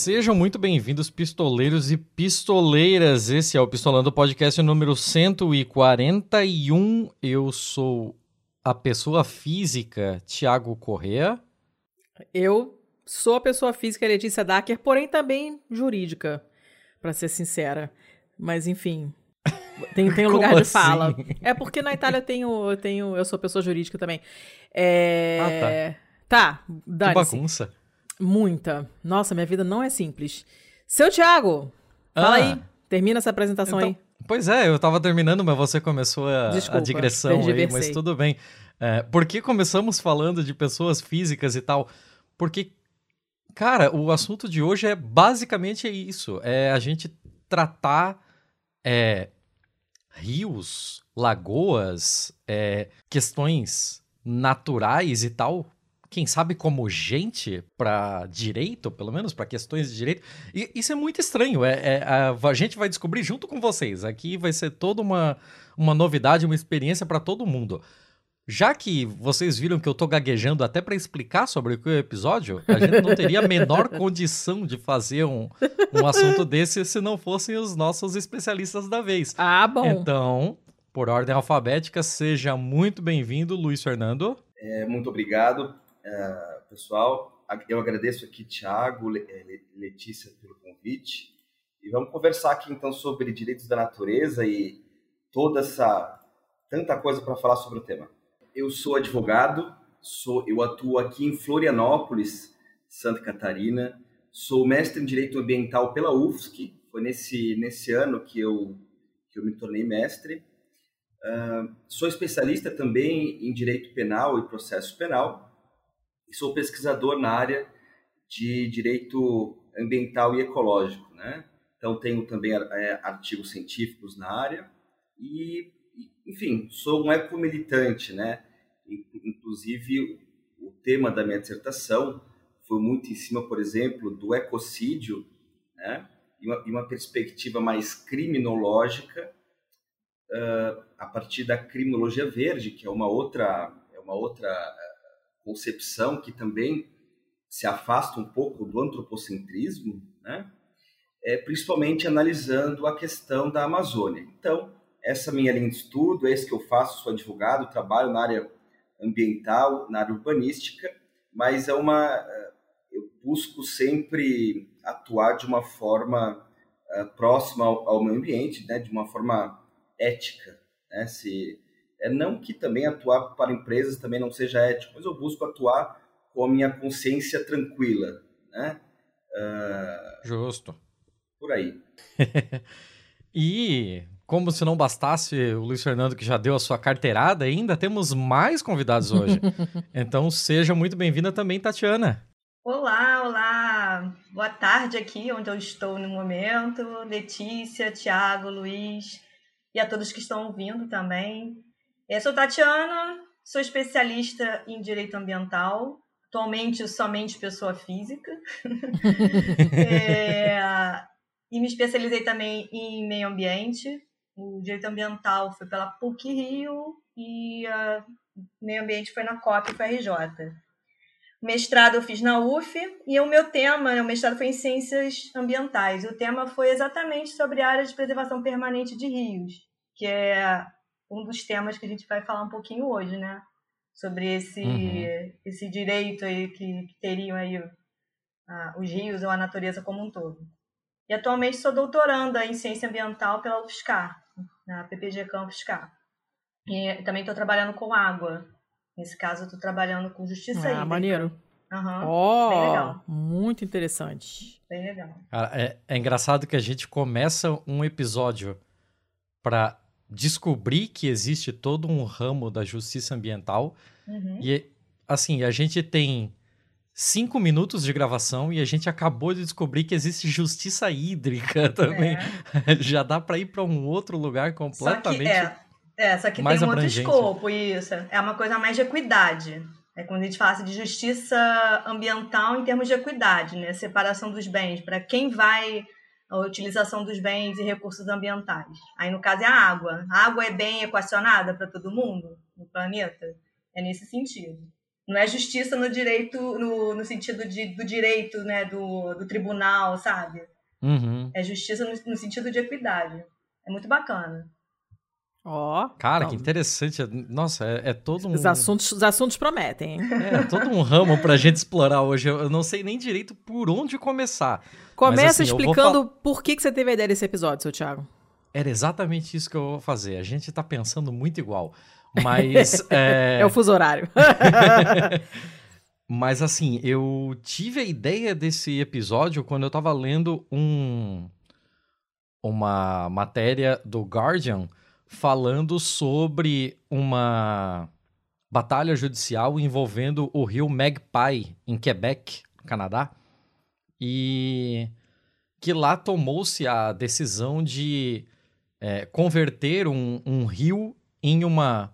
Sejam muito bem-vindos, pistoleiros e pistoleiras. Esse é o Pistolando Podcast número 141. Eu sou a pessoa física Tiago Correa. Eu sou a pessoa física Letícia Dacker, porém também jurídica, para ser sincera. Mas enfim, tem, tem um lugar de assim? fala. É porque na Itália eu tenho, eu tenho, eu sou pessoa jurídica também. É... Ah, tá. Tá, Que bagunça. Muita. Nossa, minha vida não é simples. Seu Thiago, fala ah. aí. Termina essa apresentação então, aí. Pois é, eu tava terminando, mas você começou a, Desculpa, a digressão aí, mas tudo bem. É, por que começamos falando de pessoas físicas e tal? Porque, cara, o assunto de hoje é basicamente isso. É a gente tratar é, rios, lagoas, é, questões naturais e tal quem sabe como gente para direito, pelo menos para questões de direito. E isso é muito estranho. É, é a, a, gente vai descobrir junto com vocês. Aqui vai ser toda uma, uma novidade, uma experiência para todo mundo. Já que vocês viram que eu tô gaguejando até para explicar sobre o que é o episódio, a gente não teria a menor condição de fazer um, um assunto desse se não fossem os nossos especialistas da vez. Ah, bom. Então, por ordem alfabética, seja muito bem-vindo, Luiz Fernando. É, muito obrigado. Uh, pessoal, eu agradeço aqui Tiago, eh, Letícia pelo convite e vamos conversar aqui então sobre direitos da natureza e toda essa tanta coisa para falar sobre o tema. Eu sou advogado, sou eu atuo aqui em Florianópolis, Santa Catarina. Sou mestre em direito ambiental pela UFSC. Foi nesse nesse ano que eu que eu me tornei mestre. Uh, sou especialista também em direito penal e processo penal e sou pesquisador na área de direito ambiental e ecológico, né? Então tenho também é, artigos científicos na área e, enfim, sou um ecomilitante, né? Inclusive o tema da minha dissertação foi muito em cima, por exemplo, do ecocídio, né? E uma, e uma perspectiva mais criminológica uh, a partir da criminologia verde, que é uma outra é uma outra concepção que também se afasta um pouco do antropocentrismo, né? É, principalmente analisando a questão da Amazônia. Então, essa minha linha de estudo, é isso que eu faço, sou advogado, trabalho na área ambiental, na área urbanística, mas é uma é, eu busco sempre atuar de uma forma uh, próxima ao, ao, meio ambiente, né, de uma forma ética, né, se é não que também atuar para empresas também não seja ético, mas eu busco atuar com a minha consciência tranquila, né? Uh, Justo. Por aí. e como se não bastasse o Luiz Fernando que já deu a sua carteirada, ainda temos mais convidados hoje. então seja muito bem-vinda também, Tatiana. Olá, olá. Boa tarde aqui onde eu estou no momento. Letícia, Tiago, Luiz e a todos que estão ouvindo também. Eu sou Tatiana, sou especialista em direito ambiental, atualmente somente pessoa física. é, e me especializei também em meio ambiente. O direito ambiental foi pela PUC Rio e uh, meio ambiente foi na COP FRJ. O mestrado eu fiz na UF e o meu tema, né, o mestrado foi em ciências ambientais. O tema foi exatamente sobre áreas de preservação permanente de rios, que é um dos temas que a gente vai falar um pouquinho hoje, né? Sobre esse, uhum. esse direito aí que, que teriam aí os rios ou a natureza como um todo. E atualmente sou doutoranda em ciência ambiental pela UFSCar, na PPG Campus UFSCar. E também estou trabalhando com água. Nesse caso, estou trabalhando com justiça ah, maneiro. Uhum, oh, muito interessante. Bem legal. Cara, é, é engraçado que a gente começa um episódio para descobrir que existe todo um ramo da justiça ambiental. Uhum. E, assim, a gente tem cinco minutos de gravação e a gente acabou de descobrir que existe justiça hídrica também. É. Já dá para ir para um outro lugar completamente. Só que, é, é, só que mais tem um outro escopo, isso. É uma coisa mais de equidade. É quando a gente fala assim, de justiça ambiental em termos de equidade, né? Separação dos bens. Para quem vai a utilização dos bens e recursos ambientais. Aí, no caso, é a água. A água é bem equacionada para todo mundo no planeta? É nesse sentido. Não é justiça no direito, no, no sentido de, do direito, né, do, do tribunal, sabe? Uhum. É justiça no, no sentido de equidade. É muito bacana. Ó. Oh, Cara, que interessante. Nossa, é, é, todo um. Os assuntos, os assuntos prometem, hein? É, é todo um ramo pra gente explorar hoje. Eu não sei nem direito por onde começar. Começa Mas, assim, explicando por que, que você teve a ideia desse episódio, seu Thiago. Era exatamente isso que eu vou fazer. A gente tá pensando muito igual. Mas. é... é o fuso horário. Mas assim, eu tive a ideia desse episódio quando eu tava lendo um uma matéria do Guardian falando sobre uma batalha judicial envolvendo o rio Magpie em Quebec, Canadá. E que lá tomou-se a decisão de é, converter um, um rio em uma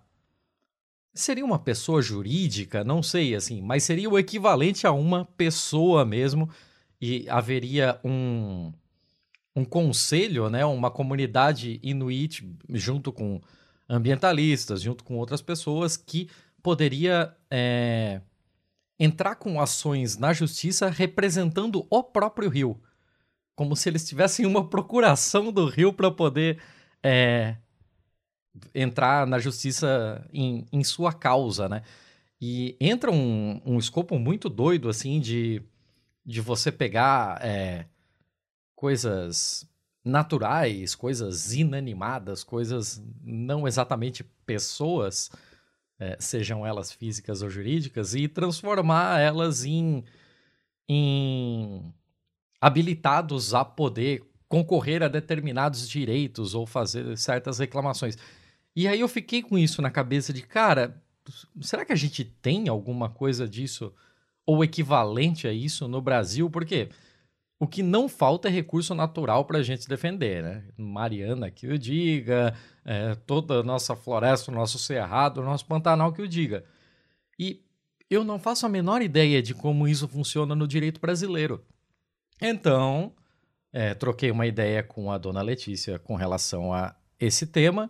seria uma pessoa jurídica, não sei assim, mas seria o equivalente a uma pessoa mesmo e haveria um um conselho, né, uma comunidade inuit junto com ambientalistas, junto com outras pessoas que poderia é, entrar com ações na justiça representando o próprio rio, como se eles tivessem uma procuração do rio para poder é, entrar na justiça em, em sua causa, né? E entra um, um escopo muito doido, assim, de, de você pegar é, coisas naturais, coisas inanimadas, coisas não exatamente pessoas, é, sejam elas físicas ou jurídicas, e transformar elas em, em habilitados a poder concorrer a determinados direitos ou fazer certas reclamações. E aí eu fiquei com isso na cabeça de, cara, será que a gente tem alguma coisa disso ou equivalente a isso no Brasil? Porque o que não falta é recurso natural para a gente defender, né? Mariana que o diga, é, toda a nossa floresta, o nosso cerrado, o nosso Pantanal que o diga. E eu não faço a menor ideia de como isso funciona no direito brasileiro. Então, é, troquei uma ideia com a dona Letícia com relação a esse tema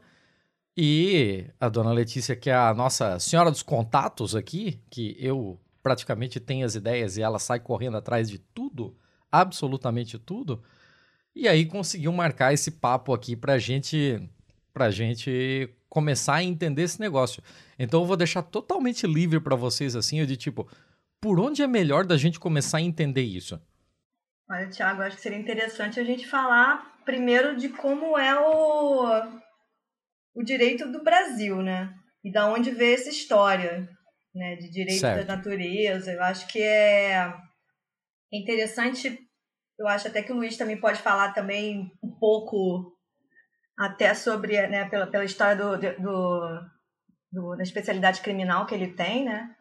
e a dona Letícia, que é a nossa senhora dos contatos aqui, que eu praticamente tenho as ideias e ela sai correndo atrás de tudo, absolutamente tudo. E aí conseguiu marcar esse papo aqui pra gente, pra gente começar a entender esse negócio. Então eu vou deixar totalmente livre para vocês assim, de tipo, por onde é melhor da gente começar a entender isso? Olha, Thiago, acho que seria interessante a gente falar primeiro de como é o o direito do Brasil, né? E da onde veio essa história, né? De direito certo. da natureza. Eu acho que é interessante. Eu acho até que o Luiz também pode falar também um pouco até sobre, né? Pela, pela história do, do, do da especialidade criminal que ele tem, né?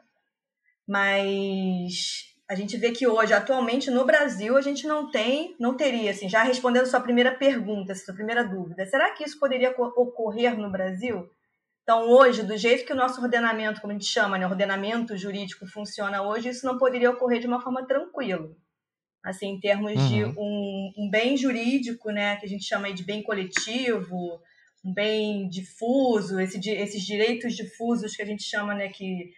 Mas a gente vê que hoje, atualmente no Brasil, a gente não tem, não teria, assim, já respondendo sua primeira pergunta, sua primeira dúvida, será que isso poderia ocorrer no Brasil? Então, hoje, do jeito que o nosso ordenamento, como a gente chama, né, ordenamento jurídico funciona hoje, isso não poderia ocorrer de uma forma tranquila. Assim, em termos uhum. de um, um, bem jurídico, né, que a gente chama de bem coletivo, um bem difuso, esse, esses direitos difusos que a gente chama, né, que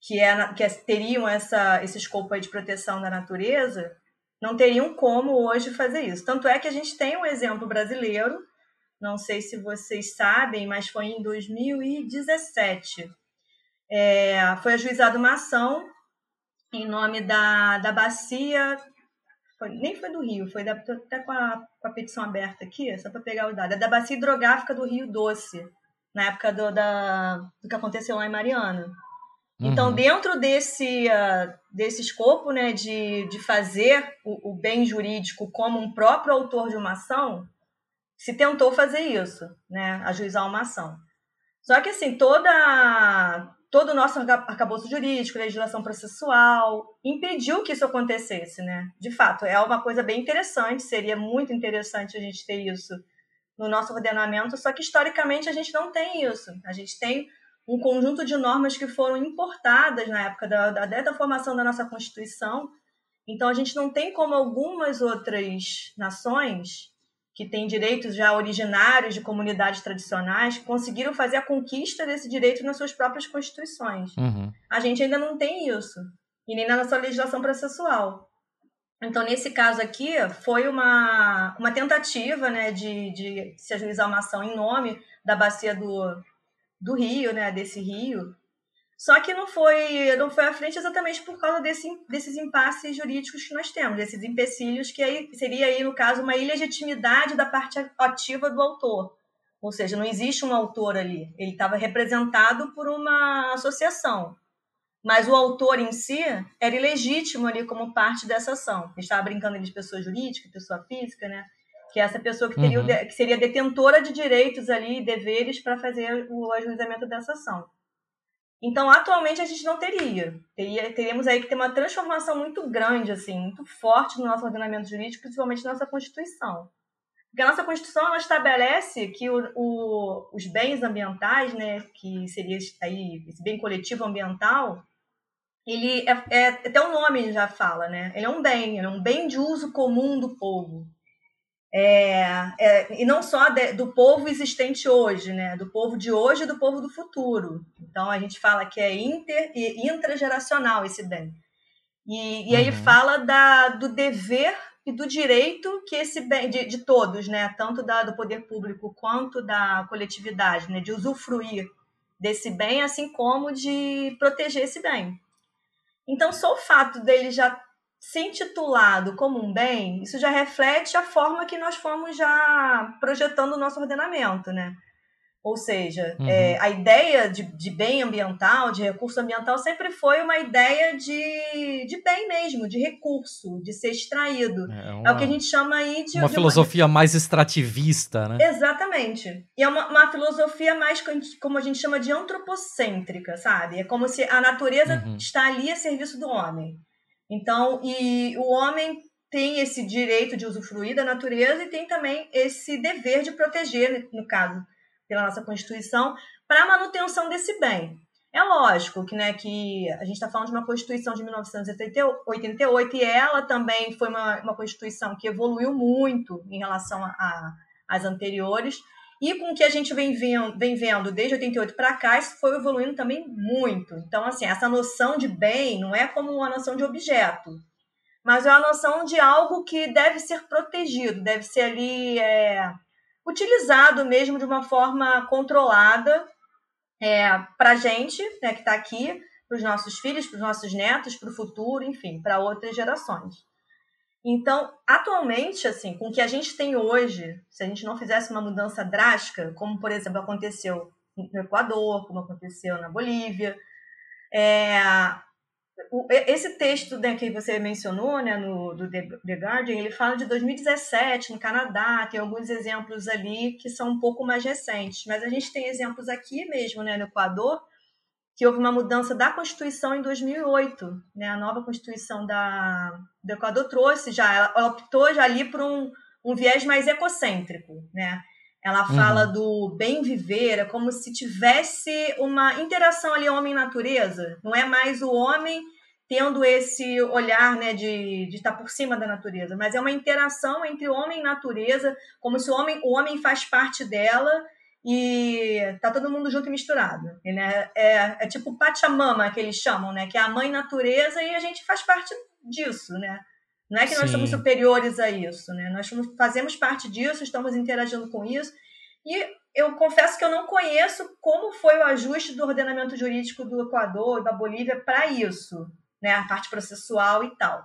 que, é, que é, teriam essa, esse escopo de proteção da natureza, não teriam como hoje fazer isso. Tanto é que a gente tem um exemplo brasileiro, não sei se vocês sabem, mas foi em 2017. É, foi ajuizada uma ação em nome da, da bacia, foi, nem foi do Rio, foi da, até com a, com a petição aberta aqui, só para pegar o dado, é da bacia hidrográfica do Rio Doce, na época do, da, do que aconteceu lá em Mariana. Então, uhum. dentro desse, uh, desse escopo né, de, de fazer o, o, bem jurídico como um próprio autor de uma ação, se tentou fazer isso, né, ajuizar uma ação. Só que, assim, toda, todo o nosso arcabouço jurídico, legislação processual, impediu que isso acontecesse. Né? De fato, é uma coisa bem interessante, seria muito interessante a gente ter isso no nosso ordenamento, só que historicamente a gente não tem isso. A gente tem um conjunto de normas que foram importadas na época da, da, da formação da nossa Constituição. Então, a gente não tem como algumas outras nações que têm direitos já originários de comunidades tradicionais, conseguiram fazer a conquista desse direito nas suas próprias constituições. Uhum. A gente ainda não tem isso, e nem na nossa legislação processual. Então, nesse caso aqui, foi uma, uma tentativa né, de, de se ajuizar uma ação em nome da bacia do, do Rio, né, desse rio, só que não foi, não foi à frente exatamente por causa desse, desses impasses jurídicos que nós temos, desses empecilhos, que aí seria aí, no caso, uma ilegitimidade da parte ativa do autor. Ou seja, não existe um autor ali. Ele estava representado por uma associação. Mas o autor em si era ilegítimo ali como parte dessa ação. A gente estava brincando de pessoa jurídica, pessoa física, né? Que é essa pessoa que, teria, uhum. que seria detentora de direitos ali e deveres para fazer o ajuizamento dessa ação. Então, atualmente, a gente não teria. teria. Teríamos aí que ter uma transformação muito grande, assim, muito forte no nosso ordenamento jurídico, principalmente na nossa Constituição. Porque a nossa Constituição ela estabelece que o, o, os bens ambientais, né, que seria aí esse bem coletivo ambiental, ele é, é, até o nome já fala, né? Ele é um bem, ele é um bem de uso comum do povo. É, é, e não só de, do povo existente hoje, né? do povo de hoje e do povo do futuro. Então a gente fala que é inter e intrageracional esse bem. E, e aí uhum. fala da, do dever e do direito que esse bem, de, de todos, né? tanto da, do poder público quanto da coletividade, né? de usufruir desse bem, assim como de proteger esse bem. Então, só o fato dele já se intitulado como um bem, isso já reflete a forma que nós fomos já projetando o nosso ordenamento, né? Ou seja, uhum. é, a ideia de, de, bem ambiental, de recurso ambiental, sempre foi uma ideia de, de bem mesmo, de recurso, de ser extraído. É, uma, é o que a gente chama aí de. Uma de filosofia uma... mais extrativista, né? Exatamente. E é uma, uma, filosofia mais, como a gente chama de antropocêntrica, sabe? É como se a natureza uhum. está ali a serviço do homem. Então, e o homem tem esse direito de usufruir da natureza e tem também esse dever de proteger, no caso, pela nossa Constituição, para a manutenção desse bem. É lógico que, né, que a gente está falando de uma Constituição de 1988 e ela também foi uma, uma Constituição que evoluiu muito em relação às anteriores, e com o que a gente vem vendo, vem vendo desde 88 para cá, isso foi evoluindo também muito. Então, assim, essa noção de bem não é como uma noção de objeto, mas é uma noção de algo que deve ser protegido, deve ser ali é, utilizado mesmo de uma forma controlada é, para a gente, né, que está aqui, para os nossos filhos, para os nossos netos, para o futuro, enfim, para outras gerações. Então, atualmente, assim, com o que a gente tem hoje, se a gente não fizesse uma mudança drástica, como por exemplo aconteceu no Equador, como aconteceu na Bolívia, é, esse texto né, que você mencionou, né, no, do The Guardian, ele fala de 2017 no Canadá, tem alguns exemplos ali que são um pouco mais recentes, mas a gente tem exemplos aqui mesmo, né, no Equador, que houve uma mudança da Constituição em 2008. Né? A nova Constituição da, do Equador trouxe já, ela, ela optou já ali por um, um viés mais ecocêntrico. Né? Ela fala uhum. do bem viver, é como se tivesse uma interação ali homem-natureza. Não é mais o homem tendo esse olhar né, de, de estar por cima da natureza, mas é uma interação entre homem e natureza, como se o homem, o homem faz parte dela e tá todo mundo junto e misturado. Né? É, é tipo Pachamama, que eles chamam, né? que é a mãe natureza e a gente faz parte disso, né? Não é que Sim. nós somos superiores a isso, né? Nós fazemos parte disso, estamos interagindo com isso. E eu confesso que eu não conheço como foi o ajuste do ordenamento jurídico do Equador e da Bolívia para isso, né? A parte processual e tal.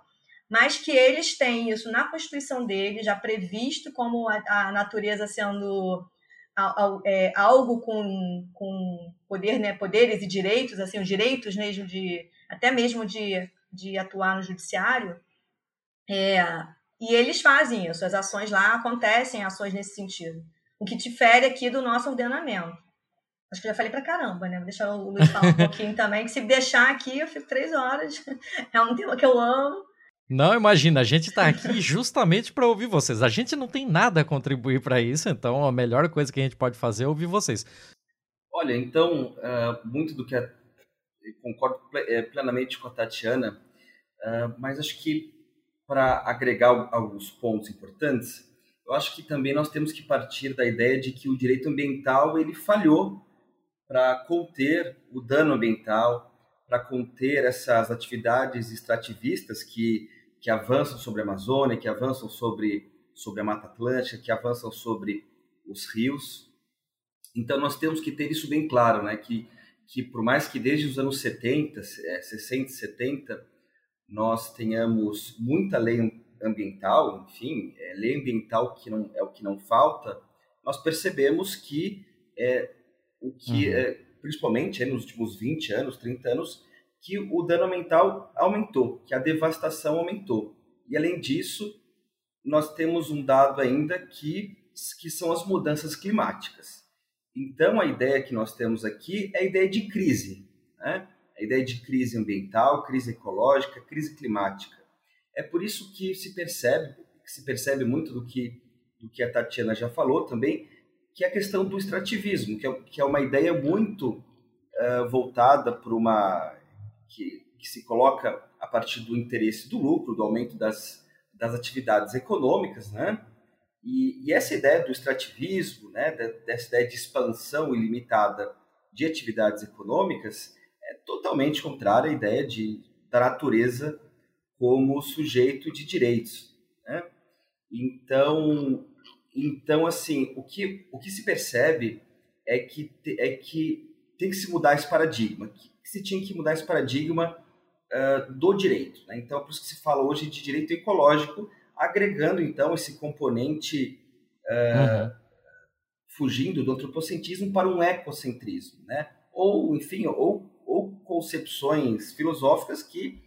Mas que eles têm isso na Constituição deles, já previsto como a, a natureza sendo é, algo com, com poder, né, poderes e direitos, assim, os direitos mesmo de, até mesmo de, de atuar no judiciário, é, e eles fazem isso, as ações lá acontecem, ações nesse sentido, o que difere aqui do nosso ordenamento. Acho que já falei pra caramba, né? Vou deixar o Luiz falar um pouquinho também, que se deixar aqui eu fico três horas. É um tema que eu amo. Não, imagina, a gente está aqui justamente para ouvir vocês. A gente não tem nada a contribuir para isso, então a melhor coisa que a gente pode fazer é ouvir vocês. Olha, então, uh, muito do que a, concordo é, plenamente com a Tatiana, uh, mas acho que para agregar alguns pontos importantes, eu acho que também nós temos que partir da ideia de que o direito ambiental ele falhou para conter o dano ambiental, para conter essas atividades extrativistas que, que avançam sobre a Amazônia, que avançam sobre, sobre a Mata Atlântica, que avançam sobre os rios. Então nós temos que ter isso bem claro, né? que, que por mais que desde os anos 70, 60 e 70, nós tenhamos muita lei ambiental, enfim, é, lei ambiental que não é o que não falta, nós percebemos que é o que uhum. é, principalmente nos últimos 20 anos, 30 anos, que o dano ambiental aumentou, que a devastação aumentou. E além disso, nós temos um dado ainda que que são as mudanças climáticas. Então, a ideia que nós temos aqui é a ideia de crise, né? a ideia de crise ambiental, crise ecológica, crise climática. É por isso que se percebe, se percebe muito do que, do que a Tatiana já falou também, que é a questão do extrativismo, que é, que é uma ideia muito uh, voltada para uma. Que, que se coloca a partir do interesse do lucro, do aumento das, das atividades econômicas, né? E, e essa ideia do extrativismo, né, dessa ideia de expansão ilimitada de atividades econômicas, é totalmente contrária à ideia de, da natureza como sujeito de direitos. Né? Então, então, assim, o que, o que se percebe é que, é que tem que se mudar esse paradigma, que se tinha que mudar esse paradigma uh, do direito. Né? Então, é por isso que se fala hoje de direito ecológico, agregando, então, esse componente uh, uhum. fugindo do antropocentrismo para um ecocentrismo, né? ou, enfim, ou, ou concepções filosóficas que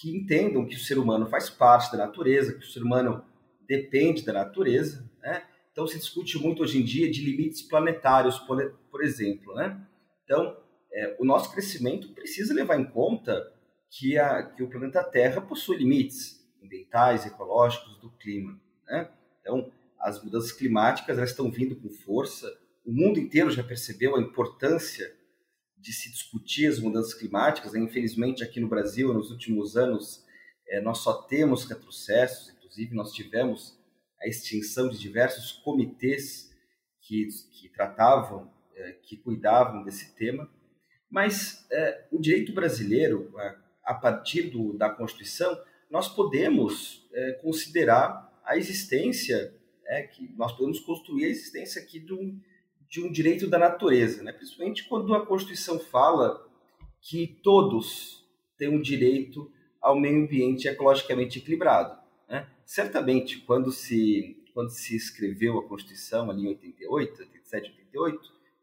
que entendam que o ser humano faz parte da natureza, que o ser humano depende da natureza, né? Então se discute muito hoje em dia de limites planetários, por, exemplo, né? Então é, o nosso crescimento precisa levar em conta que, a, que o planeta Terra possui limites ambientais, ecológicos, do clima, né? Então as mudanças climáticas elas estão vindo com força. O mundo inteiro já percebeu a importância de se discutir as mudanças climáticas. Né? Infelizmente, aqui no Brasil, nos últimos anos, é, nós só temos retrocessos, inclusive nós tivemos a extinção de diversos comitês que, que tratavam, é, que cuidavam desse tema. Mas é, o direito brasileiro, a, a partir do, da Constituição, nós podemos é, considerar a existência, é, que nós podemos construir a existência aqui de um, de um direito da natureza, né? principalmente quando a Constituição fala que todos têm um direito ao meio ambiente ecologicamente equilibrado. Certamente, quando se, quando se escreveu a Constituição, ali em 88, 87, 88,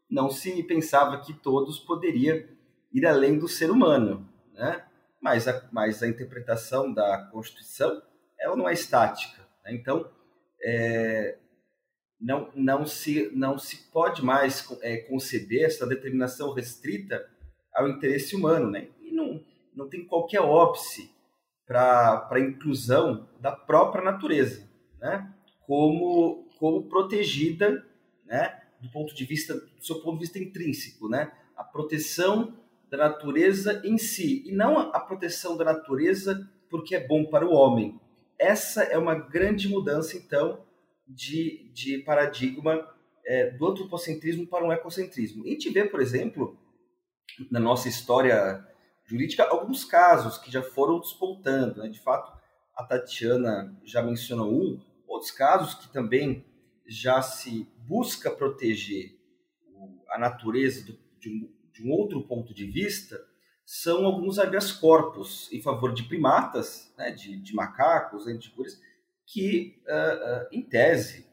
não se pensava que todos poderiam ir além do ser humano. Né? Mas, a, mas a interpretação da Constituição ela não é estática. Né? Então, é, não, não, se, não se pode mais é, conceber essa determinação restrita ao interesse humano, né? E não, não tem qualquer óbice para a inclusão da própria natureza, né? Como, como protegida, né? Do ponto de vista, do seu ponto de vista intrínseco, né? A proteção da natureza em si e não a proteção da natureza porque é bom para o homem. Essa é uma grande mudança, então, de, de paradigma é, do antropocentrismo para um ecocentrismo. E a gente vê, por exemplo, na nossa história jurídica, alguns casos que já foram despontando. Né? De fato, a Tatiana já mencionou um, outros casos que também já se busca proteger a natureza do, de, um, de, um, outro ponto de vista são alguns habeas corpus em favor de primatas, né, de, de macacos, antigores, que, uh, uh, em tese,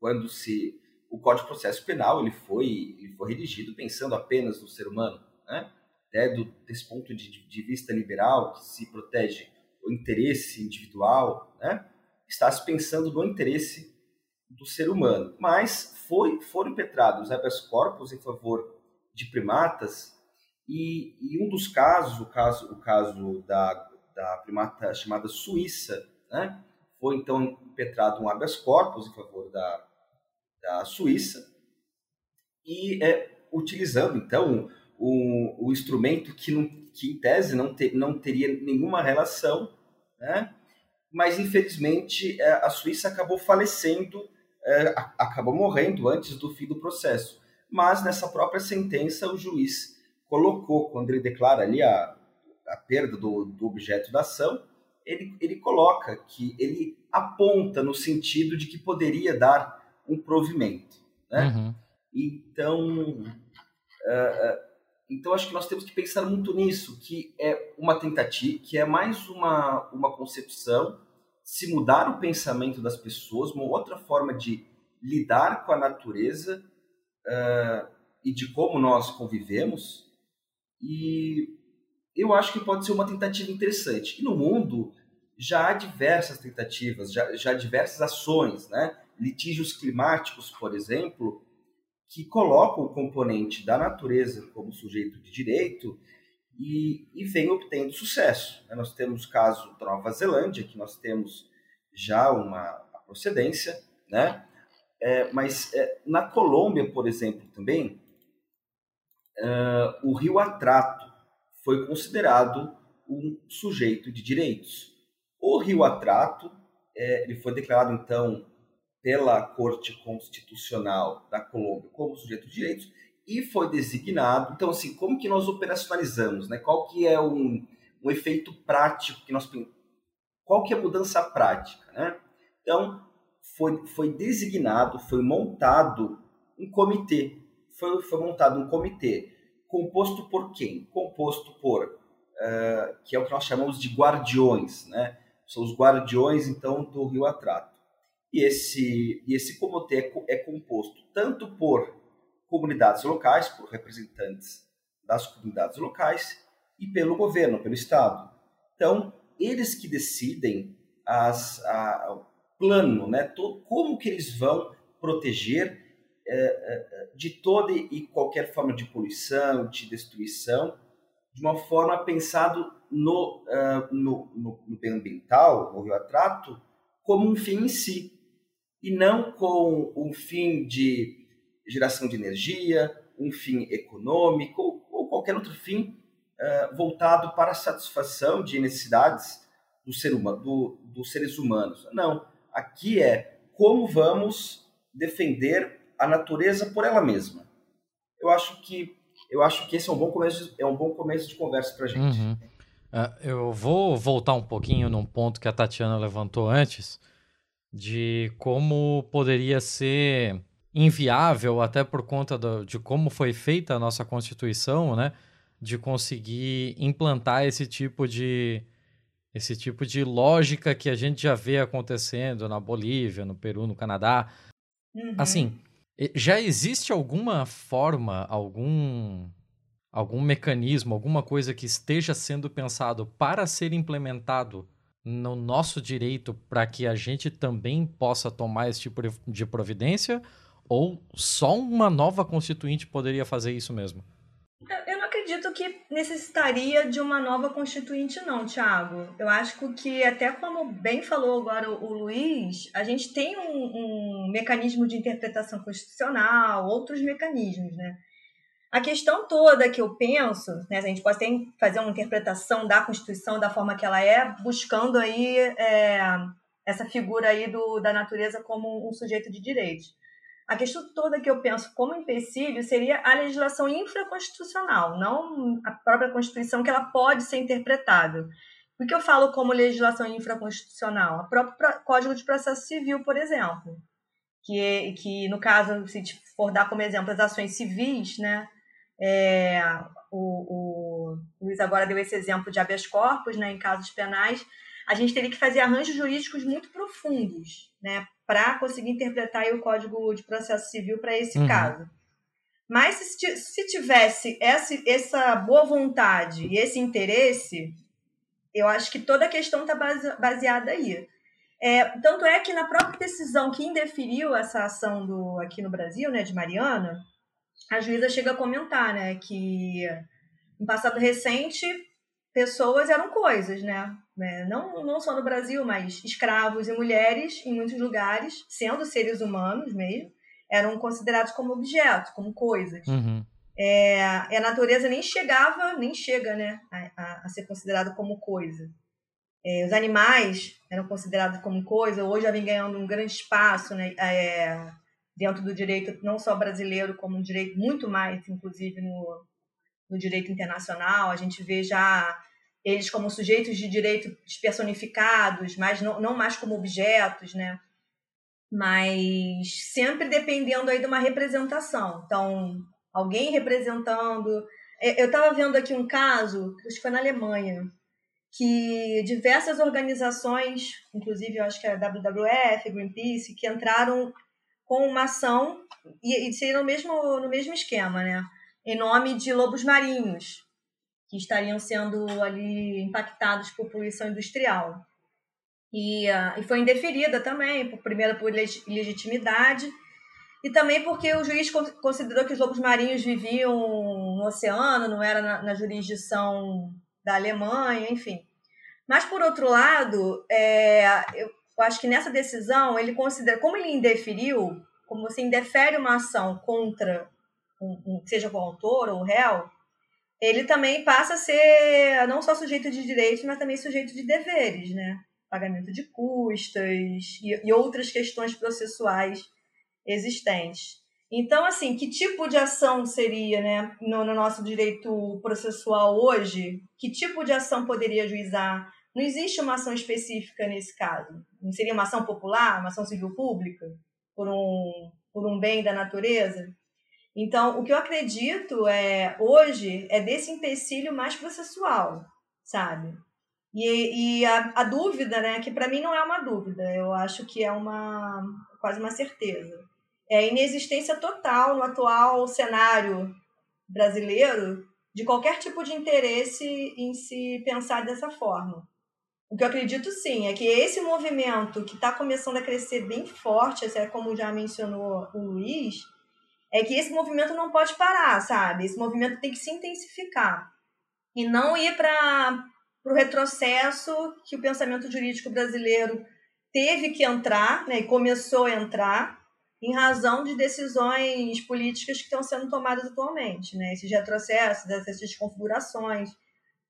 quando se o Código de Processo Penal ele foi, ele foi redigido pensando apenas no ser humano, né? Até do, desse ponto de, de vista liberal, que se protege o interesse individual, né? está se pensando no interesse do ser humano. Mas foi, foram impetrados habeas corpus em favor de primatas, e, e, um dos casos, o caso, o caso da, da primata chamada Suíça, né? Foi então impetrado um habeas corpus em favor da, da Suíça e é, utilizando então o, o instrumento que, não, que em tese não, te, não teria nenhuma relação, né? mas infelizmente é, a Suíça acabou falecendo é, acabou morrendo antes do fim do processo. Mas nessa própria sentença, o juiz colocou, quando ele declara ali a, a perda do, do objeto da ação, ele, ele coloca que ele aponta no sentido de que poderia dar um provimento. Né? Uhum. Então, uh, então acho que nós temos que pensar muito nisso, que é uma tentativa, que é mais uma, uma concepção, se mudar o pensamento das pessoas, uma outra forma de lidar com a natureza uh, e de como nós convivemos. E eu acho que pode ser uma tentativa interessante. E no mundo já há diversas tentativas, já, já há diversas ações, né? litígios climáticos, por exemplo, que colocam o componente da natureza como sujeito de direito e, e vem obtendo sucesso. Né? Nós temos o caso da Nova Zelândia, que nós temos já uma procedência, né? É, mas é, na Colômbia, por exemplo, também, uh, o rio Atrato foi considerado um sujeito de direitos. O rio Atrato é, ele foi declarado, então, pela Corte Constitucional da Colômbia como sujeito de direitos e foi designado. Então, assim, como que nós operacionalizamos, né? Qual que é um, um efeito prático que nós qual que é a mudança prática, né? Então, foi, foi designado, foi montado um comitê, foi, foi montado um comitê composto por quem? Composto por, uh, que é o que nós chamamos de guardiões, né? São os guardiões, então, do Rio Atrato. E esse, e esse comitê é, composto tanto por comunidades locais, por representantes das comunidades locais, e pelo governo, pelo Estado. Então, eles que decidem as, a, o plano, né, como que eles vão proteger é, é, de toda e qualquer forma de poluição, de destruição, de uma forma pensado no, uh, no, no, no bem ambiental, no rio atrato, como um fim em si e não com um fim de geração de energia, um fim econômico ou, qualquer outro fim uh, voltado para a satisfação de necessidades do ser humano, do, dos seres humanos. Não, aqui é como vamos defender a natureza por ela mesma. Eu acho que eu acho que esse é um bom começo, é um bom começo de conversa para gente. Uhum. Uh, eu vou voltar um pouquinho num ponto que a Tatiana levantou antes, de como poderia ser inviável, até por conta do, de como foi feita a nossa Constituição, né? De conseguir implantar esse tipo de esse tipo de lógica que a gente já vê acontecendo na Bolívia, no Peru, no Canadá. Uhum. Assim, já existe alguma forma, algum algum mecanismo, alguma coisa que esteja sendo pensado para ser implementado no nosso direito para que a gente também possa tomar esse tipo de providência? Ou só uma nova constituinte poderia fazer isso mesmo? Eu não acredito que necessitaria de uma nova constituinte, não, Tiago. Eu acho que, até como bem falou agora o Luiz, a gente tem um, um mecanismo de interpretação constitucional, outros mecanismos, né? A questão toda que eu penso, né, a gente pode ter, fazer uma interpretação da Constituição da forma que ela é, buscando aí é, essa figura aí do, da natureza como um sujeito de direitos. A questão toda que eu penso como empecilho seria a legislação infraconstitucional, não a própria Constituição, que ela pode ser interpretada. Por que eu falo como legislação infraconstitucional? O próprio Código de Processo Civil, por exemplo, que, que no caso, se for dar como exemplo as ações civis, né, é, o, o Luiz agora deu esse exemplo de habeas corpus, né, em casos penais. A gente teria que fazer arranjos jurídicos muito profundos, né, para conseguir interpretar o Código de Processo Civil para esse uhum. caso. Mas se, se tivesse essa, essa boa vontade e esse interesse, eu acho que toda a questão está baseada aí. É, tanto é que na própria decisão que indeferiu essa ação do, aqui no Brasil, né, de Mariana, a juíza chega a comentar, né, que em passado recente pessoas eram coisas, né? É, não, não só no Brasil, mas escravos e mulheres em muitos lugares, sendo seres humanos mesmo, eram considerados como objetos, como coisas. Uhum. É, a natureza nem chegava, nem chega, né, a, a, a ser considerado como coisa. É, os animais eram considerados como coisa, hoje já vem ganhando um grande espaço né, é, dentro do direito, não só brasileiro, como um direito muito mais, inclusive, no, no direito internacional. A gente vê já eles como sujeitos de direito personificados, mas não, não mais como objetos, né? Mas sempre dependendo aí de uma representação. Então, alguém representando. Eu estava vendo aqui um caso, acho que foi na Alemanha, que diversas organizações, inclusive eu acho que é a WWF, Greenpeace, que entraram com uma ação e, e seriam no mesmo, no mesmo esquema, né? Em nome de lobos marinhos, que estariam sendo ali impactados por poluição industrial. E, uh, e foi indeferida também, por, primeiro por legitimidade, e também porque o juiz considerou que os lobos marinhos viviam no oceano, não era na, na jurisdição da Alemanha, enfim. Mas, por outro lado, é, eu acho que nessa decisão, ele considera, como ele indeferiu, como você indefere uma ação contra, um, um, seja o autor ou o réu, ele também passa a ser não só sujeito de direitos, mas também sujeito de deveres, né? Pagamento de custas e, e outras questões processuais existentes. Então, assim, que tipo de ação seria, né, no, no, nosso direito processual hoje? Que tipo de ação poderia juizar? Não existe uma ação específica nesse caso. Não seria uma ação popular, uma ação civil pública, por um, por um bem da natureza? Então, o que eu acredito é hoje é desse empecilho mais processual, sabe? E, e a, a dúvida, né, que para mim não é uma dúvida, eu acho que é uma quase uma certeza. É a inexistência total no atual cenário brasileiro de qualquer tipo de interesse em se pensar dessa forma. O que eu acredito sim é que esse movimento que está começando a crescer bem forte, é como já mencionou o Luiz, é que esse movimento não pode parar, sabe? Esse movimento tem que se intensificar e não ir para o retrocesso que o pensamento jurídico brasileiro teve que entrar, né, e começou a entrar, em razão de decisões políticas que estão sendo tomadas atualmente, né? Esses retrocessos, essas desconfigurações,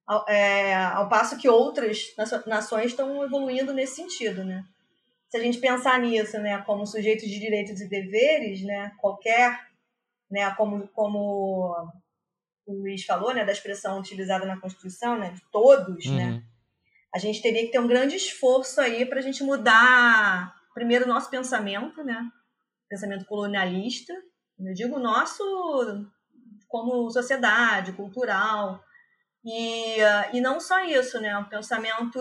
ao, é, ao passo que outras nações estão evoluindo nesse sentido, né? Se a gente pensar nisso, né, como sujeitos de direitos e deveres, né, qualquer né, como, como o Luiz falou, né, da expressão utilizada na Constituição, né, de todos, né, uhum. né, a gente teria que ter um grande esforço aí para a gente mudar, primeiro, o nosso pensamento, né, pensamento colonialista, eu digo nosso como sociedade, cultural, e, e não só isso, né, um pensamento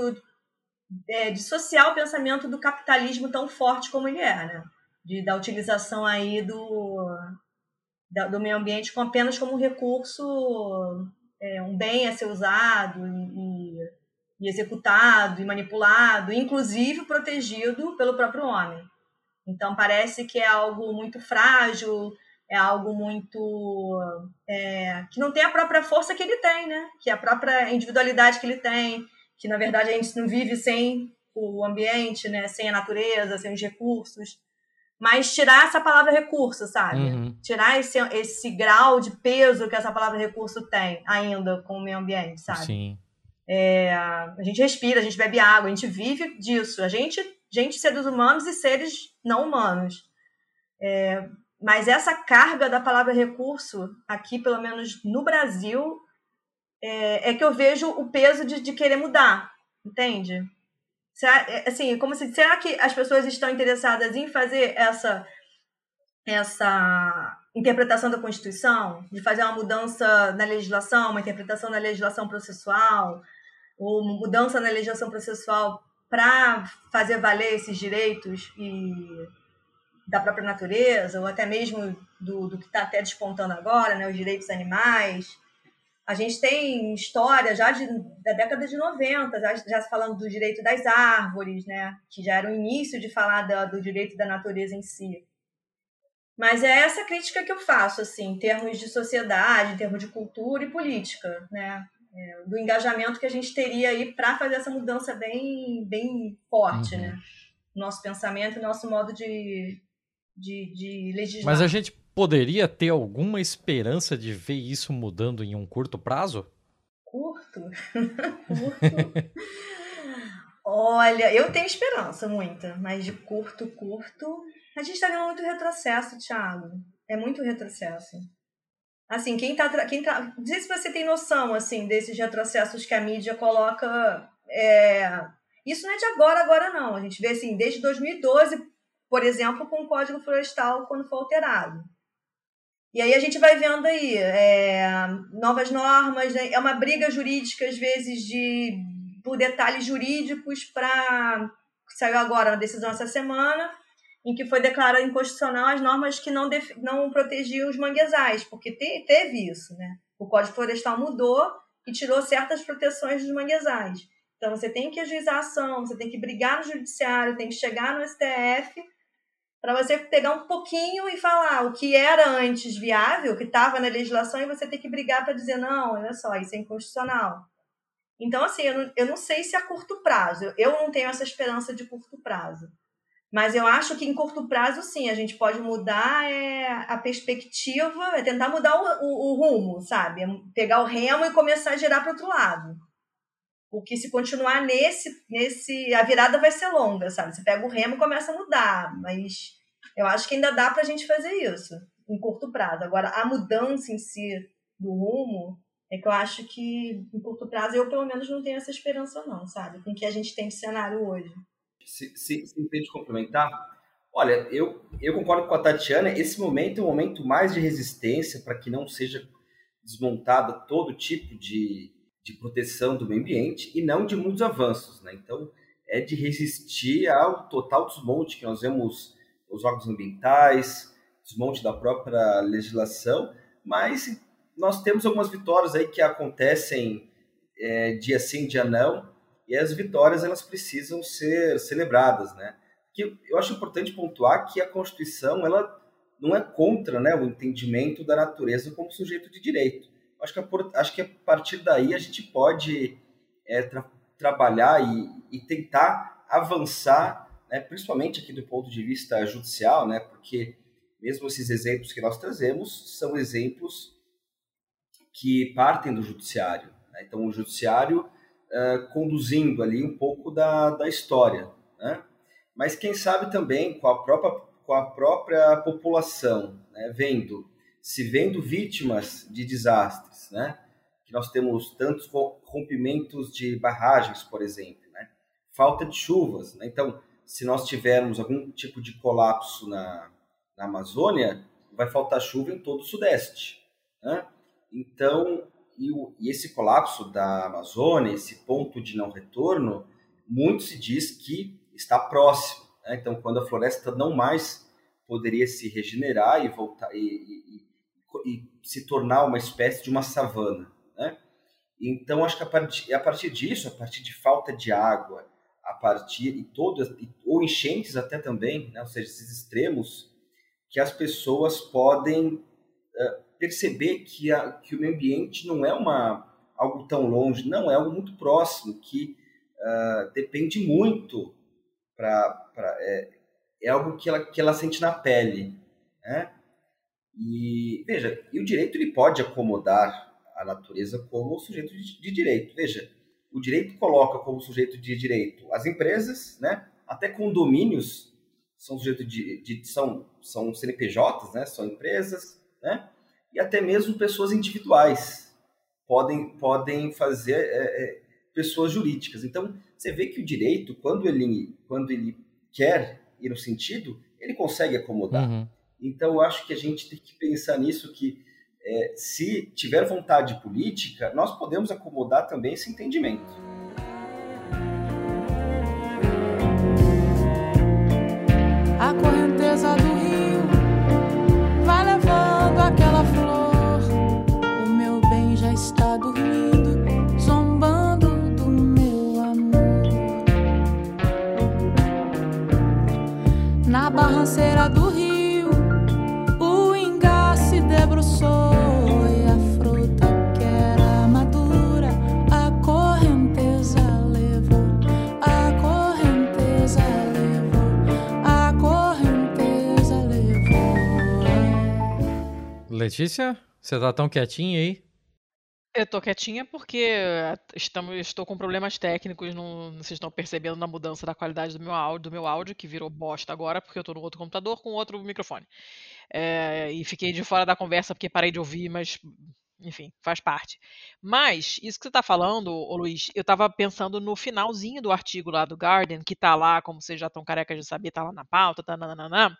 é, social pensamento do capitalismo tão forte como ele é, né, de, da utilização aí do, do meio ambiente com apenas como recurso, é, um bem a ser usado e, e, executado e manipulado, inclusive protegido pelo próprio homem. Então parece que é algo muito frágil, é algo muito é, que não tem a própria força que ele tem, né? Que é a própria individualidade que ele tem, que na verdade a gente não vive sem o ambiente, né? Sem a natureza, sem os recursos mas tirar essa palavra recurso, sabe? Uhum. Tirar esse, esse grau de peso que essa palavra recurso tem ainda com o meio ambiente, sabe? Sim. É, a gente respira, a gente bebe água, a gente vive disso. A gente, gente seres humanos e seres não humanos. É, mas essa carga da palavra recurso, aqui, pelo menos no Brasil, é, é que eu vejo o peso de, de querer mudar, entende? Será, é, assim, como se, será que as pessoas estão interessadas em fazer essa, essa interpretação da Constituição, de fazer uma mudança na legislação, uma interpretação na legislação processual, ou mudança na legislação processual para fazer valer esses direitos e da própria natureza, ou até mesmo do, do que está até despontando agora, né, os direitos animais. A gente tem história já de, da década de 90, já, já falando do direito das árvores, né? que já era o início de falar do, do direito da natureza em si. Mas é essa crítica que eu faço, assim, em termos de sociedade, em termos de cultura e política, né? É, do engajamento que a gente teria aí para fazer essa mudança bem, bem forte, uhum. né? Nosso pensamento e nosso modo de, de, de legislar. Mas a gente poderia ter alguma esperança de ver isso mudando em um curto prazo? Curto? curto. Olha, eu tenho esperança, muita, mas de curto, curto. A gente tá vendo muito retrocesso, Thiago. É muito retrocesso. Assim, quem tá. Quem tá não sei se você tem noção, assim, desses retrocessos que a mídia coloca. É, isso não é de agora, agora não. A gente vê, assim, desde 2012, por exemplo, com o Código Florestal, quando foi alterado. E aí a gente vai vendo aí é, novas normas, né? é uma briga jurídica, às vezes, de por detalhes jurídicos para. Saiu agora uma decisão essa semana, em que foi declarado inconstitucional as normas que não, def... não protegiam os manguezais, porque te... teve isso, né? O Código Florestal mudou e tirou certas proteções dos manguezais. Então você tem que ajuizar a ação, você tem que brigar no judiciário, tem que chegar no STF para você pegar um pouquinho e falar o que era antes viável, que estava na legislação, e você tem que brigar para dizer, não, olha só, isso é inconstitucional. Então, assim, eu não, eu não sei se a curto prazo, eu não tenho essa esperança de curto prazo. Mas eu acho que em curto prazo, sim, a gente pode mudar é, a perspectiva, é tentar mudar o, o, o rumo, sabe? É pegar o remo e começar a girar para outro lado. Porque se continuar nesse, nesse. A virada vai ser longa, sabe? Você pega o remo e começa a mudar. Mas eu acho que ainda dá para a gente fazer isso, em curto prazo. Agora, a mudança em si do rumo, é que eu acho que em curto prazo eu, pelo menos, não tenho essa esperança, não, sabe? Com o que a gente tem de cenário hoje. Se, se, se de complementar, olha, eu, eu concordo com a Tatiana, esse momento é um momento mais de resistência para que não seja desmontada todo tipo de de proteção do meio ambiente e não de muitos avanços. Né? Então, é de resistir ao total desmonte que nós vemos os órgãos ambientais, desmonte da própria legislação, mas nós temos algumas vitórias aí que acontecem é, dia sim, dia não, e as vitórias elas precisam ser celebradas, né? Que eu acho importante pontuar que a Constituição ela não é contra, né, o entendimento da natureza como sujeito de direito acho que, a, acho que a partir daí a gente pode é, tra trabalhar e, e, tentar avançar, né, principalmente aqui do ponto de vista judicial, né, porque mesmo esses exemplos que nós trazemos são exemplos que partem do judiciário. Né? Então, o judiciário uh, conduzindo ali um pouco da, da história. Né? Mas quem sabe também com a própria, com a própria população, né? vendo se vendo vítimas de desastres, né? Que nós temos tantos rompimentos de barragens, por exemplo, né? Falta de chuvas, né? Então, se nós tivermos algum tipo de colapso na, na Amazônia, vai faltar chuva em todo o Sudeste, né? Então, e, o, e esse colapso da Amazônia, esse ponto de não retorno, muito se diz que está próximo. Né? Então, quando a floresta não mais poderia se regenerar e voltar e, e, e se tornar uma espécie de uma savana, né? Então acho que a partir, a partir disso, a partir de falta de água, a partir e todas ou enchentes até também, né? ou seja, esses extremos, que as pessoas podem uh, perceber que, a, que o meio ambiente não é uma algo tão longe, não é algo muito próximo que uh, depende muito para é, é algo que ela que ela sente na pele, né? E veja, e o direito ele pode acomodar a natureza como sujeito de, de direito. Veja, o direito coloca como sujeito de direito as empresas, né? Até condomínios são sujeito de, de são são CNPJs, né? São empresas, né? E até mesmo pessoas individuais podem podem fazer é, é, pessoas jurídicas. Então você vê que o direito, quando ele quando ele quer ir no sentido, ele consegue acomodar. Uhum. Então, acho que a gente tem que pensar nisso que é, se tiver vontade política, nós podemos acomodar também esse entendimento. A correnteza do rio vai levando aquela flor. O meu bem já está dormindo, zombando do meu amor. Na barranceira do Letícia, você tá tão quietinha aí? Eu tô quietinha porque estamos, estou com problemas técnicos, não, vocês estão percebendo na mudança da qualidade do meu áudio, do meu áudio, que virou bosta agora, porque eu tô no outro computador com outro microfone. É, e fiquei de fora da conversa porque parei de ouvir, mas enfim, faz parte. Mas, isso que você está falando, ô Luiz, eu estava pensando no finalzinho do artigo lá do Garden, que está lá, como vocês já estão carecas de saber, está lá na pauta, tá, nananana.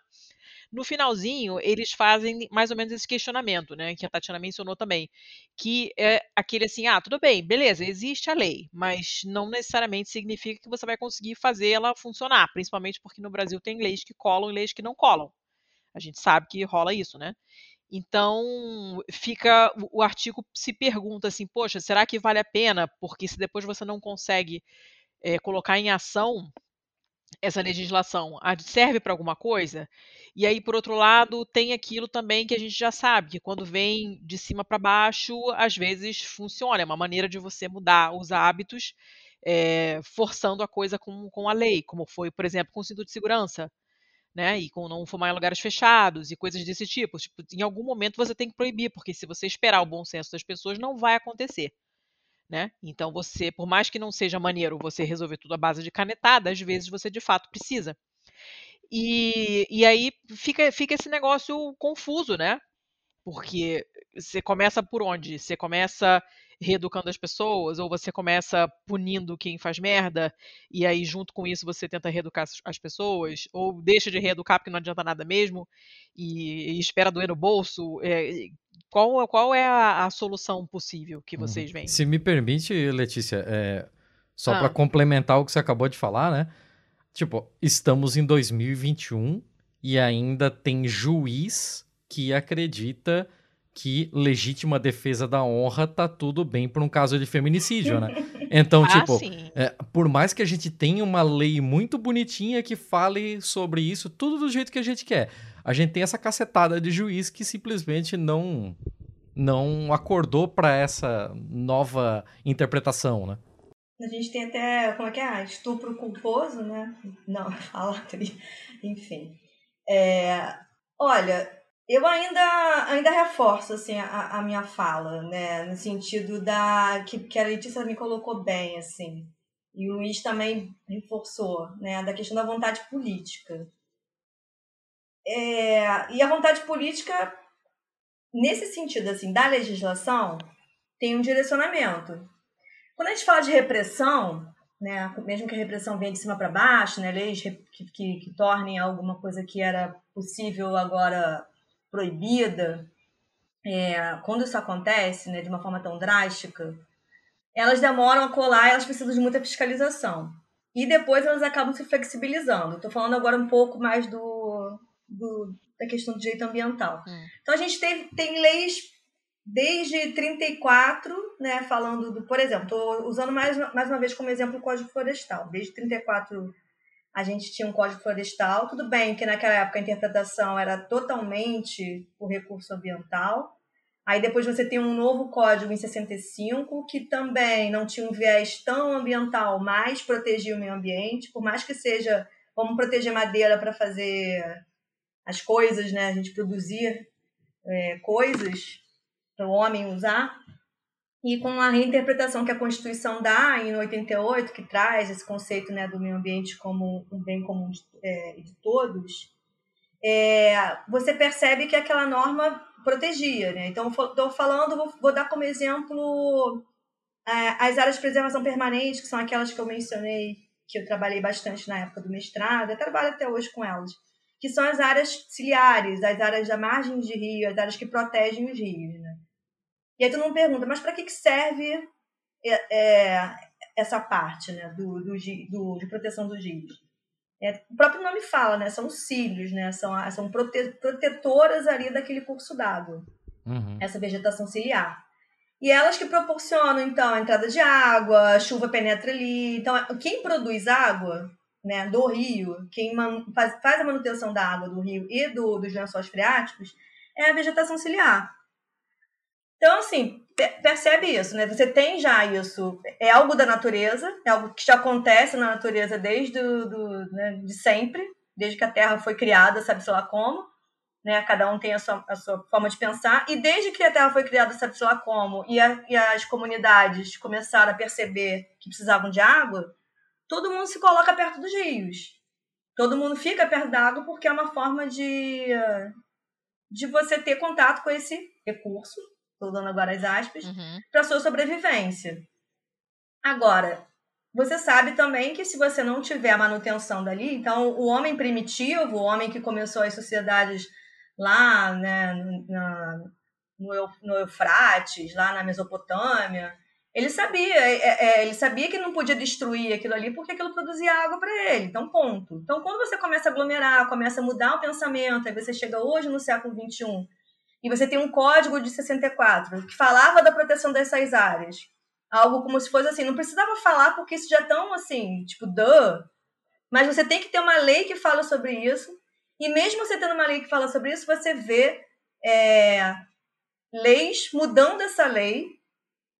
No finalzinho, eles fazem mais ou menos esse questionamento, né? Que a Tatiana mencionou também. Que é aquele assim, ah, tudo bem, beleza, existe a lei, mas não necessariamente significa que você vai conseguir fazer ela funcionar, principalmente porque no Brasil tem leis que colam e leis que não colam. A gente sabe que rola isso, né? Então, fica o artigo se pergunta assim, poxa, será que vale a pena? Porque se depois você não consegue é, colocar em ação essa legislação, serve para alguma coisa? E aí, por outro lado, tem aquilo também que a gente já sabe, que quando vem de cima para baixo, às vezes funciona. É uma maneira de você mudar os hábitos, é, forçando a coisa com, com a lei, como foi, por exemplo, com o cinto de segurança. Né, e com não fumar em lugares fechados e coisas desse tipo. tipo. Em algum momento você tem que proibir, porque se você esperar o bom senso das pessoas, não vai acontecer. Né? Então você, por mais que não seja maneiro você resolver tudo à base de canetada, às vezes você de fato precisa. E, e aí fica, fica esse negócio confuso, né? Porque você começa por onde? Você começa reeducando as pessoas, ou você começa punindo quem faz merda, e aí junto com isso você tenta reeducar as pessoas, ou deixa de reeducar porque não adianta nada mesmo, e, e espera doer no bolso. É, qual, qual é a, a, solução possível que uhum. vocês veem? Se me permite, Letícia, é, só ah. para complementar o que você acabou de falar, né? Tipo, estamos em 2021 e ainda tem juiz que acredita que legítima defesa da honra tá tudo bem por um caso de feminicídio, né? Então, ah, tipo, é, por mais que a gente tenha uma lei muito bonitinha que fale sobre isso, tudo do jeito que a gente quer, a gente tem essa cacetada de juiz que simplesmente não não acordou para essa nova interpretação, né? A gente tem até, como é que é? Estupro culposo, né? Não, fala, enfim. É, olha, eu ainda, ainda reforço assim, a, a minha fala, né? No sentido da que, que a Letícia me colocou bem, assim. E o Luiz também reforçou, né? Da questão da vontade política. É, e a vontade política, nesse sentido, assim, da legislação, tem um direcionamento. Quando a gente fala de repressão, né, mesmo que a repressão venha de cima para baixo, né, leis que, que, que tornem alguma coisa que era possível agora proibida, é, quando isso acontece né, de uma forma tão drástica, elas demoram a colar elas precisam de muita fiscalização. E depois elas acabam se flexibilizando. Estou falando agora um pouco mais do, do, da questão do direito ambiental. Hum. Então a gente tem, tem leis desde 34, né, falando do, por exemplo, estou usando mais, mais uma vez como exemplo o Código Florestal. Desde 34 a gente tinha um Código Florestal, tudo bem que naquela época a interpretação era totalmente por recurso ambiental. Aí depois você tem um novo código em 65, que também não tinha um viés tão ambiental, mas protegia o meio ambiente, por mais que seja, vamos proteger madeira para fazer as coisas, né? A gente produzir é, coisas, para o homem usar. E com a reinterpretação que a Constituição dá em 88, que traz esse conceito né, do meio ambiente como um bem comum de, é, de todos, é, você percebe que aquela norma protegia. Né? Então, estou falando, vou, vou, dar como exemplo é, as áreas de preservação permanente, que são aquelas que eu mencionei, que eu trabalhei bastante na época do mestrado, eu trabalho até hoje com elas, que são as áreas ciliares, as áreas da margem de rio, as áreas que protegem os rios. Né? E aí tu não pergunta, mas para que, que serve é, é, essa parte né, do, do, do, de proteção dos rios? É, o próprio nome fala, né? São cílios, né? São, são prote, protetoras ali daquele curso d'água. Uhum. Essa vegetação ciliar. E elas que proporcionam, então, a entrada de água, a chuva penetra ali. Então, quem produz água né, do rio, quem faz, faz a manutenção da água do rio e do, dos lençóis freáticos, é a vegetação ciliar. Então, assim, percebe isso, né? Você tem já isso, é algo da natureza, é algo que já acontece na natureza desde do, do né, de sempre, desde que a Terra foi criada, sabe-se lá como. né? Cada um tem a sua, a sua forma de pensar. E desde que a Terra foi criada, sabe-se lá como, e, a, e as comunidades começaram a perceber que precisavam de água, todo mundo se coloca perto dos rios. Todo mundo fica perto da água porque é uma forma de, de você ter contato com esse recurso, estou dando agora as aspas, uhum. para sua sobrevivência. Agora, você sabe também que se você não tiver a manutenção dali, então o homem primitivo, o homem que começou as sociedades lá né, na, no, no Eufrates, lá na Mesopotâmia, ele sabia, é, é, é, ele sabia que não podia destruir aquilo ali porque aquilo produzia água para ele. Então, ponto. Então, quando você começa a aglomerar, começa a mudar o pensamento, aí você chega hoje no século XXI e você tem um código de 64 que falava da proteção dessas áreas. Algo como se fosse assim, não precisava falar porque isso já é tão assim, tipo, duh. Mas você tem que ter uma lei que fala sobre isso e mesmo você tendo uma lei que fala sobre isso, você vê é, leis mudando essa lei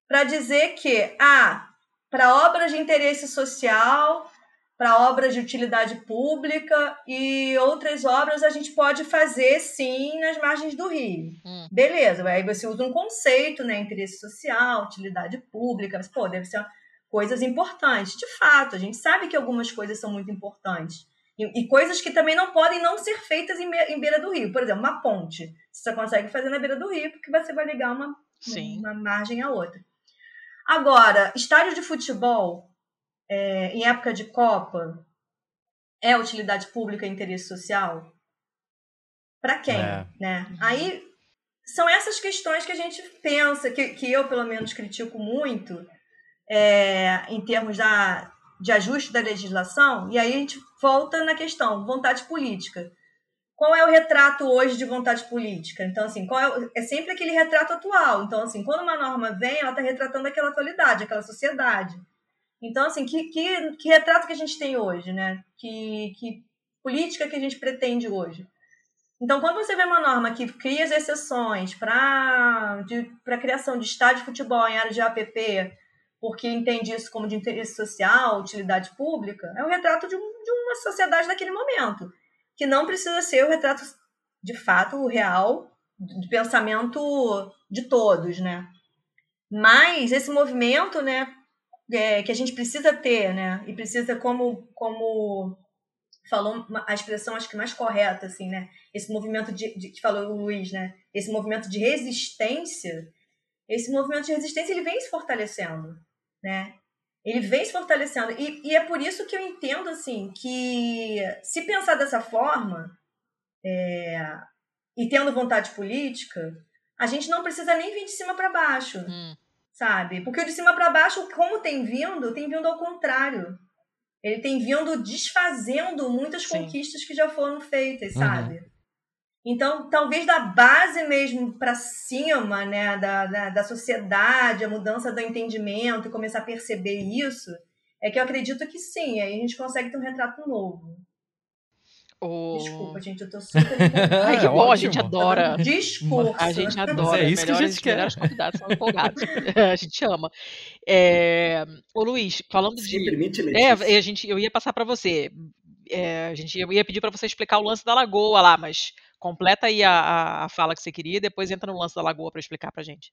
para dizer que, ah, para obras de interesse social, para obras de utilidade pública e outras obras a gente pode fazer sim nas margens do rio. Hum. Beleza, aí você usa um conceito, né? Interesse social, utilidade pública, mas, pô, deve ser coisas importantes. De fato, a gente sabe que algumas coisas são muito importantes. E, e, coisas que também não podem não ser feitas em, em, beira do rio. Por exemplo, uma ponte. Você só consegue fazer na beira do rio porque você vai ligar uma, uma margem à outra. Agora, estádio de futebol é, em época de Copa é utilidade pública e interesse social? Para quem? É. Né? Uhum. Aí são essas questões que a gente pensa, que, que eu pelo menos critico muito, é, em termos da, de ajuste da legislação, e aí a gente volta na questão, vontade política. Qual é o retrato hoje de vontade política? Então, assim, qual é, é sempre aquele retrato atual. Então, assim, quando uma norma vem, ela está retratando aquela atualidade, aquela sociedade. Então, assim, que, que, que retrato que a gente tem hoje, né? Que, que política que a gente pretende hoje? Então, quando você vê uma norma que cria as exceções para a criação de estádio de futebol em área de APP, porque entende isso como de interesse social, utilidade pública, é o retrato de, um, de uma sociedade daquele momento, que não precisa ser o retrato de fato real de pensamento de todos, né? Mas esse movimento, né, é, que a gente precisa ter, né, e precisa como como falou a expressão acho que mais correta assim, né? Esse movimento de, de que falou o Luiz, né? Esse movimento de resistência, esse movimento de resistência ele vem se fortalecendo, né? Ele vem se fortalecendo. E, e é por isso que eu entendo, assim, que se pensar dessa forma, é, e tendo vontade política, a gente não precisa nem vir de cima para baixo, hum. Sabe? Porque o de cima para baixo, como tem vindo, tem vindo ao contrário. Ele tem vindo desfazendo muitas Sim. conquistas que já foram feitas, uhum. sabe? Então, talvez da base mesmo para cima, né, da, da, da, sociedade, a mudança do entendimento e começar a perceber isso, é que eu acredito que sim, aí a gente consegue ter um retrato novo. Oh. Desculpa, gente, eu tô super. Ai, que é bom, a gente adora. Desculpa. A gente adora. Mas é isso que a gente quer. melhores convidados são empolgados. a gente ama. É... Ô, Luiz, falando Se de. permite, É, a gente, eu ia passar para você. É, a gente eu ia pedir para você explicar o lance da lagoa lá, mas completa aí a, a fala que você queria e depois entra no lance da lagoa para explicar para gente.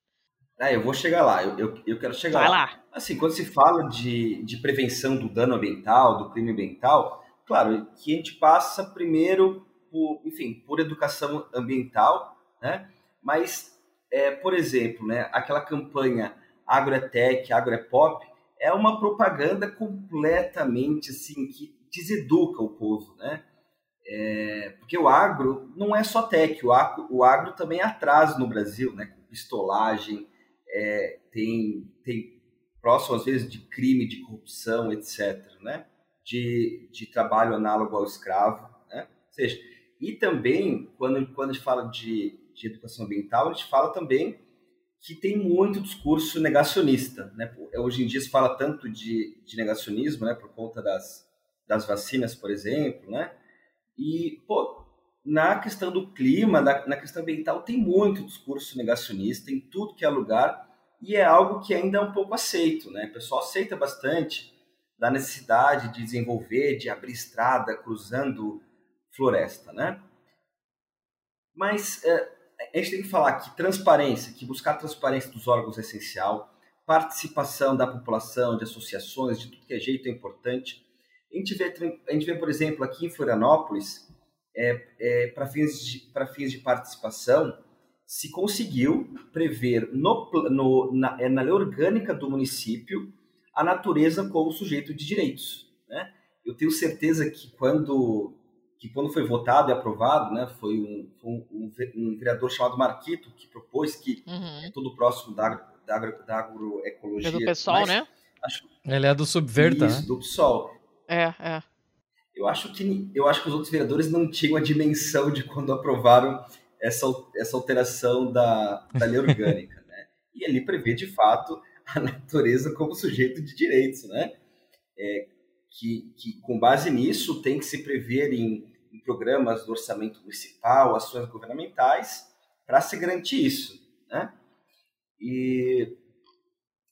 Ah, eu vou chegar lá, eu, eu, eu quero chegar Vai lá. lá. Assim, quando se fala de, de prevenção do dano ambiental, do crime ambiental, claro que a gente passa primeiro por, enfim, por educação ambiental, né? Mas, é, por exemplo, né, aquela campanha Agroetec, Agroepop, é uma propaganda completamente assim que deseduca o povo, né? É, porque o agro não é só tech, o agro, o agro também é no Brasil, né? Pistolagem, é, tem, tem próximo às vezes de crime, de corrupção, etc. Né? De, de trabalho análogo ao escravo. Né? Ou seja, e também, quando, quando a gente fala de, de educação ambiental, a gente fala também que tem muito discurso negacionista. Né? Hoje em dia se fala tanto de, de negacionismo, né? por conta das, das vacinas, por exemplo, né? E, pô, na questão do clima, na, na questão ambiental, tem muito discurso negacionista em tudo que é lugar e é algo que ainda é um pouco aceito, né? O pessoal aceita bastante da necessidade de desenvolver, de abrir estrada cruzando floresta, né? Mas é, a gente tem que falar que transparência, que buscar transparência dos órgãos é essencial, participação da população, de associações, de tudo que é jeito é importante. A gente vê, a gente vê por exemplo, aqui em Florianópolis, é, é, para fins, de, fins de participação, se conseguiu prever no, no, na, é, na lei orgânica do município a natureza como sujeito de direitos. Né? Eu tenho certeza que quando, que quando foi votado e aprovado, né, foi um, um, um vereador chamado Marquito que propôs que uhum. é todo próximo da, da, da agroecologia. É do pessoal, né? Acho, Ele é do Subverta, isso, né? do PSOL. É, é. Eu acho, que, eu acho que os outros vereadores não tinham a dimensão de quando aprovaram essa, essa alteração da, da lei orgânica, né? E ali prevê, de fato, a natureza como sujeito de direitos, né? É, que, que, com base nisso, tem que se prever em, em programas do orçamento municipal, ações governamentais, para se garantir isso, né? E,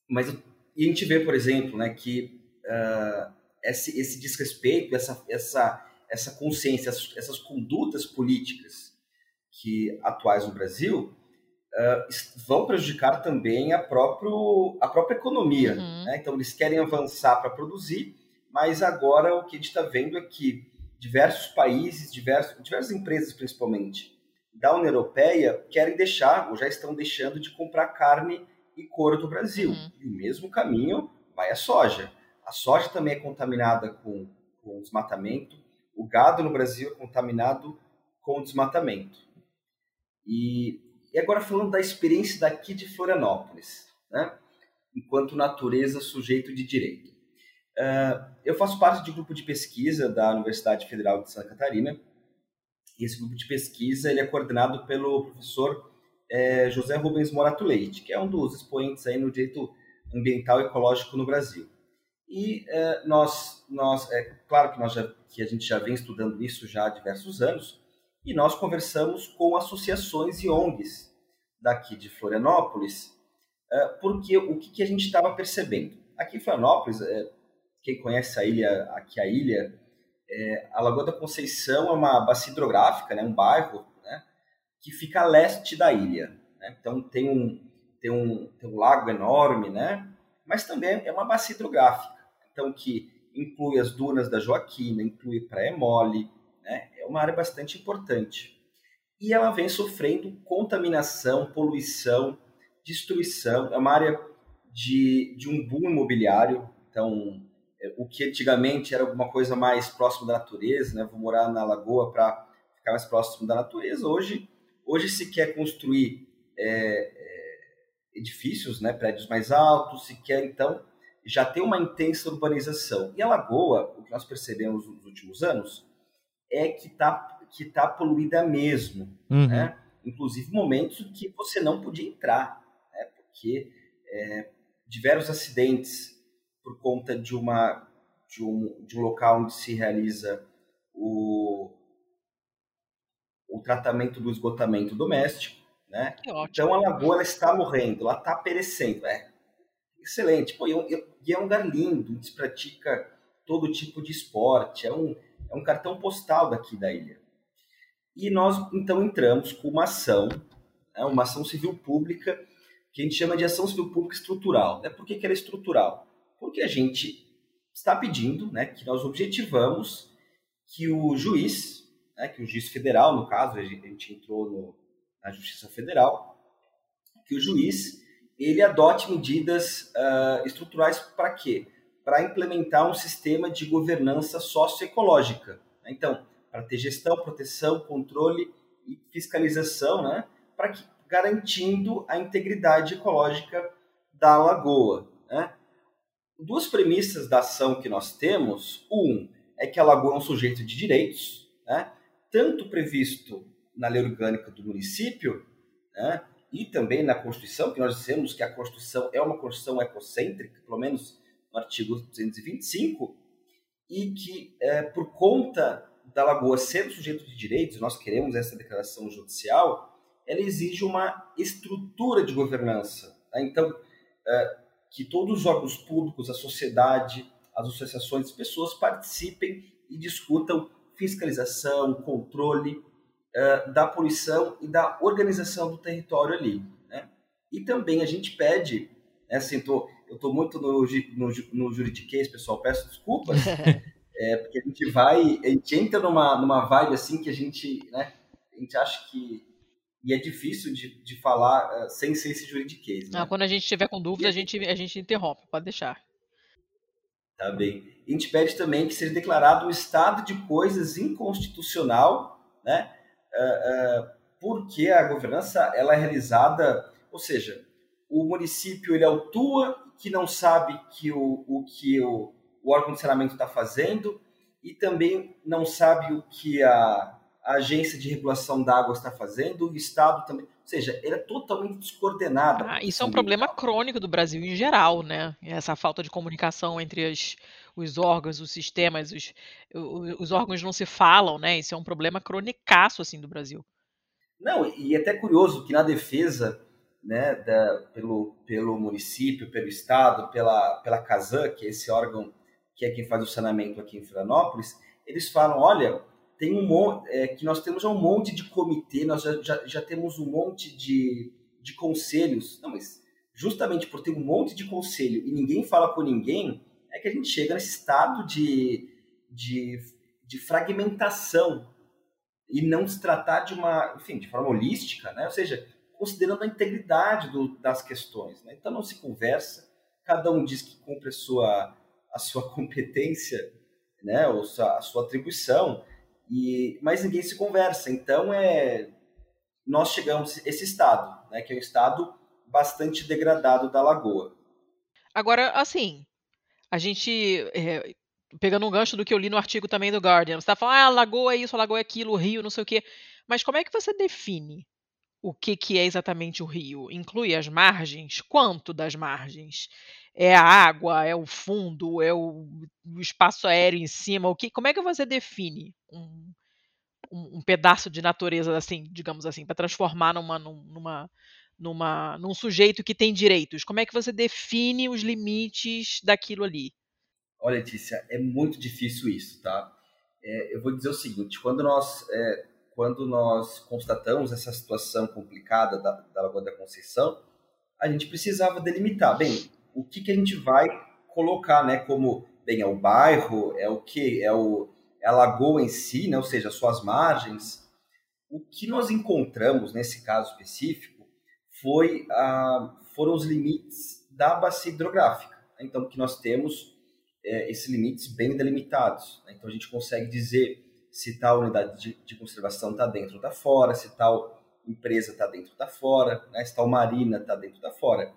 mas e a gente vê, por exemplo, né, que uh, esse, esse desrespeito, essa, essa, essa consciência, essas, essas condutas políticas que atuais no Brasil uh, vão prejudicar também a, próprio, a própria economia. Uhum. Né? Então, eles querem avançar para produzir, mas agora o que a gente está vendo é que diversos países, diversos, diversas empresas principalmente, da União Europeia querem deixar, ou já estão deixando de comprar carne e couro do Brasil. Uhum. E o mesmo caminho vai a soja. A soja também é contaminada com, com desmatamento. O gado no Brasil é contaminado com desmatamento. E, e agora falando da experiência daqui de Florianópolis, né? enquanto natureza sujeito de direito. Uh, eu faço parte de um grupo de pesquisa da Universidade Federal de Santa Catarina. E esse grupo de pesquisa ele é coordenado pelo professor é, José Rubens Morato Leite, que é um dos expoentes aí no direito ambiental e ecológico no Brasil. E é, nós, nós, é claro que, nós já, que a gente já vem estudando isso já há diversos anos, e nós conversamos com associações e ONGs daqui de Florianópolis, é, porque o que, a gente estava percebendo? Aqui em Florianópolis, é, quem conhece a ilha, aqui a ilha, é, a Lagoa da Conceição é uma bacia hidrográfica, né, um bairro né, que fica a leste da ilha. Né? Então tem um, tem, um, tem um lago enorme, né? mas também é uma bacia hidrográfica, então que inclui as dunas da Joaquina, inclui Praia Mole, né? é uma área bastante importante. E ela vem sofrendo contaminação, poluição, destruição, é uma área de, de um boom imobiliário, então é, o que antigamente era alguma coisa mais próximo da natureza, né? Vou morar na lagoa para ficar mais próximo da natureza. Hoje, hoje se quer construir é, é, edifícios, né? Prédios mais altos, se quer então já ter uma intensa urbanização. E a lagoa, o que nós percebemos nos últimos anos, é que está que tá poluída mesmo, uhum. né? Inclusive momentos que você não podia entrar, né? Porque é, diversos acidentes por conta de, uma, de, um, de um local onde se realiza o, o tratamento do esgotamento doméstico. Né? Então a lagoa ela está morrendo, ela está perecendo. É excelente. Pô, e, é e é um lugar lindo, onde se pratica todo tipo de esporte. É um, é um cartão postal daqui da ilha. E nós então entramos com uma ação, né, uma ação civil pública, que a gente chama de ação civil pública estrutural. Né? Por que, que ela é estrutural? porque a gente está pedindo, né, que nós objetivamos que o juiz, né, que o juiz federal, no caso, a gente entrou no, na Justiça Federal, que o juiz ele adote medidas uh, estruturais para quê? Para implementar um sistema de governança socioecológica. Então, para ter gestão, proteção, controle e fiscalização, né? para que garantindo a integridade ecológica da lagoa. Né? duas premissas da ação que nós temos. Um é que a lagoa é um sujeito de direitos, né? tanto previsto na lei orgânica do município, né? e também na Constituição, que nós dissemos que a Constituição é uma Constituição ecocêntrica, pelo menos no artigo 225, e que, é, por conta da Lagoa ser sujeito de direitos, nós queremos essa declaração judicial, ela exige uma estrutura de governança. Né? Então, é, que todos os órgãos públicos, a sociedade, as associações, as pessoas participem e discutam fiscalização, controle uh, da poluição e da organização do território ali. Né? E também a gente pede, né, assim, tô, eu estou muito no, no, no juridiquês, pessoal, peço desculpas, é, porque a gente vai, a gente entra numa, numa vibe assim que a gente, né, a gente acha que e é difícil de, de falar uh, sem ser esse juridiquês. Né? Não, quando a gente estiver com dúvida, a gente, a gente interrompe, pode deixar. Tá bem. A gente pede também que seja declarado um estado de coisas inconstitucional, né? Uh, uh, porque a governança ela é realizada, ou seja, o município ele autua que não sabe que o, o que o, o órgão de saneamento está fazendo e também não sabe o que a, a agência de regulação da água está fazendo, o Estado também. Ou seja, ele é totalmente descoordenado. Ah, isso é um problema crônico do Brasil em geral, né? Essa falta de comunicação entre as, os órgãos, os sistemas, os, os órgãos não se falam, né? Isso é um problema cronicaço, assim, do Brasil. Não, e é até curioso que na defesa, né, da, pelo, pelo município, pelo Estado, pela, pela Casan, que é esse órgão que é quem faz o saneamento aqui em Florianópolis, eles falam, olha, tem um monte, é, que nós temos já um monte de comitê, nós já, já, já temos um monte de, de conselhos. Não, mas justamente por ter um monte de conselho e ninguém fala com ninguém, é que a gente chega nesse estado de, de, de fragmentação e não se tratar de uma, enfim, de forma holística, né? Ou seja, considerando a integridade do, das questões. Né? Então não se conversa, cada um diz que cumpre a sua, a sua competência, né? Ou a sua atribuição, e, mas ninguém se conversa. Então, é, nós chegamos a esse estado, né, que é um estado bastante degradado da lagoa. Agora, assim, a gente, é, pegando um gancho do que eu li no artigo também do Guardian, você está falando, ah, lagoa é isso, lagoa é aquilo, rio, não sei o quê. Mas como é que você define o que, que é exatamente o rio? Inclui as margens? Quanto das margens? É a água? É o fundo? É o, o espaço aéreo em cima? O que? Como é que você define um, um, um pedaço de natureza assim, digamos assim, para transformar numa, numa, numa, num sujeito que tem direitos? Como é que você define os limites daquilo ali? Olha, Letícia, é muito difícil isso, tá? É, eu vou dizer o seguinte: quando nós é, quando nós constatamos essa situação complicada da, da Lagoa da Conceição, a gente precisava delimitar, bem, o que, que a gente vai colocar, né, como, bem, é o bairro, é o que, é, o, é a lagoa em si, né, ou seja, suas margens. O que nós encontramos nesse caso específico foi, ah, foram os limites da bacia hidrográfica. Né? Então, que nós temos é, esses limites bem delimitados. Né? Então, a gente consegue dizer se tal unidade de, de conservação está dentro ou está fora, se tal empresa está dentro ou está fora, né? se tal marina está dentro ou está fora.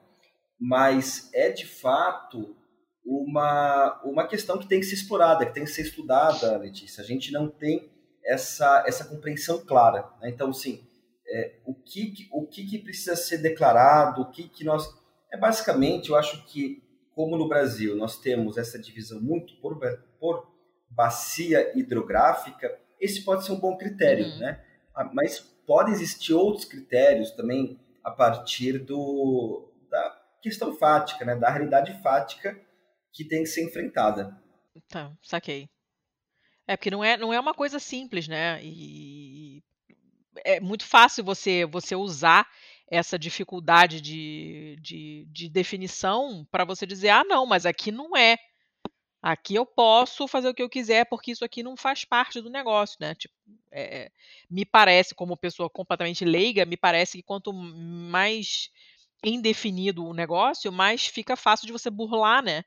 Mas é de fato uma, uma questão que tem que ser explorada, que tem que ser estudada, Letícia. A gente não tem essa, essa compreensão clara. Né? Então, sim, é, o, que, o que, que precisa ser declarado, o que, que nós. É basicamente, eu acho que, como no Brasil nós temos essa divisão muito por, por bacia hidrográfica, esse pode ser um bom critério, uhum. né? Ah, mas podem existir outros critérios também a partir do, da questão fática, né? Da realidade fática que tem que ser enfrentada. Tá, saquei. É porque não é, não é uma coisa simples, né? E é muito fácil você você usar essa dificuldade de, de, de definição para você dizer, ah, não, mas aqui não é. Aqui eu posso fazer o que eu quiser porque isso aqui não faz parte do negócio, né? Tipo, é, me parece, como pessoa completamente leiga, me parece que quanto mais indefinido o negócio, mais fica fácil de você burlar, né?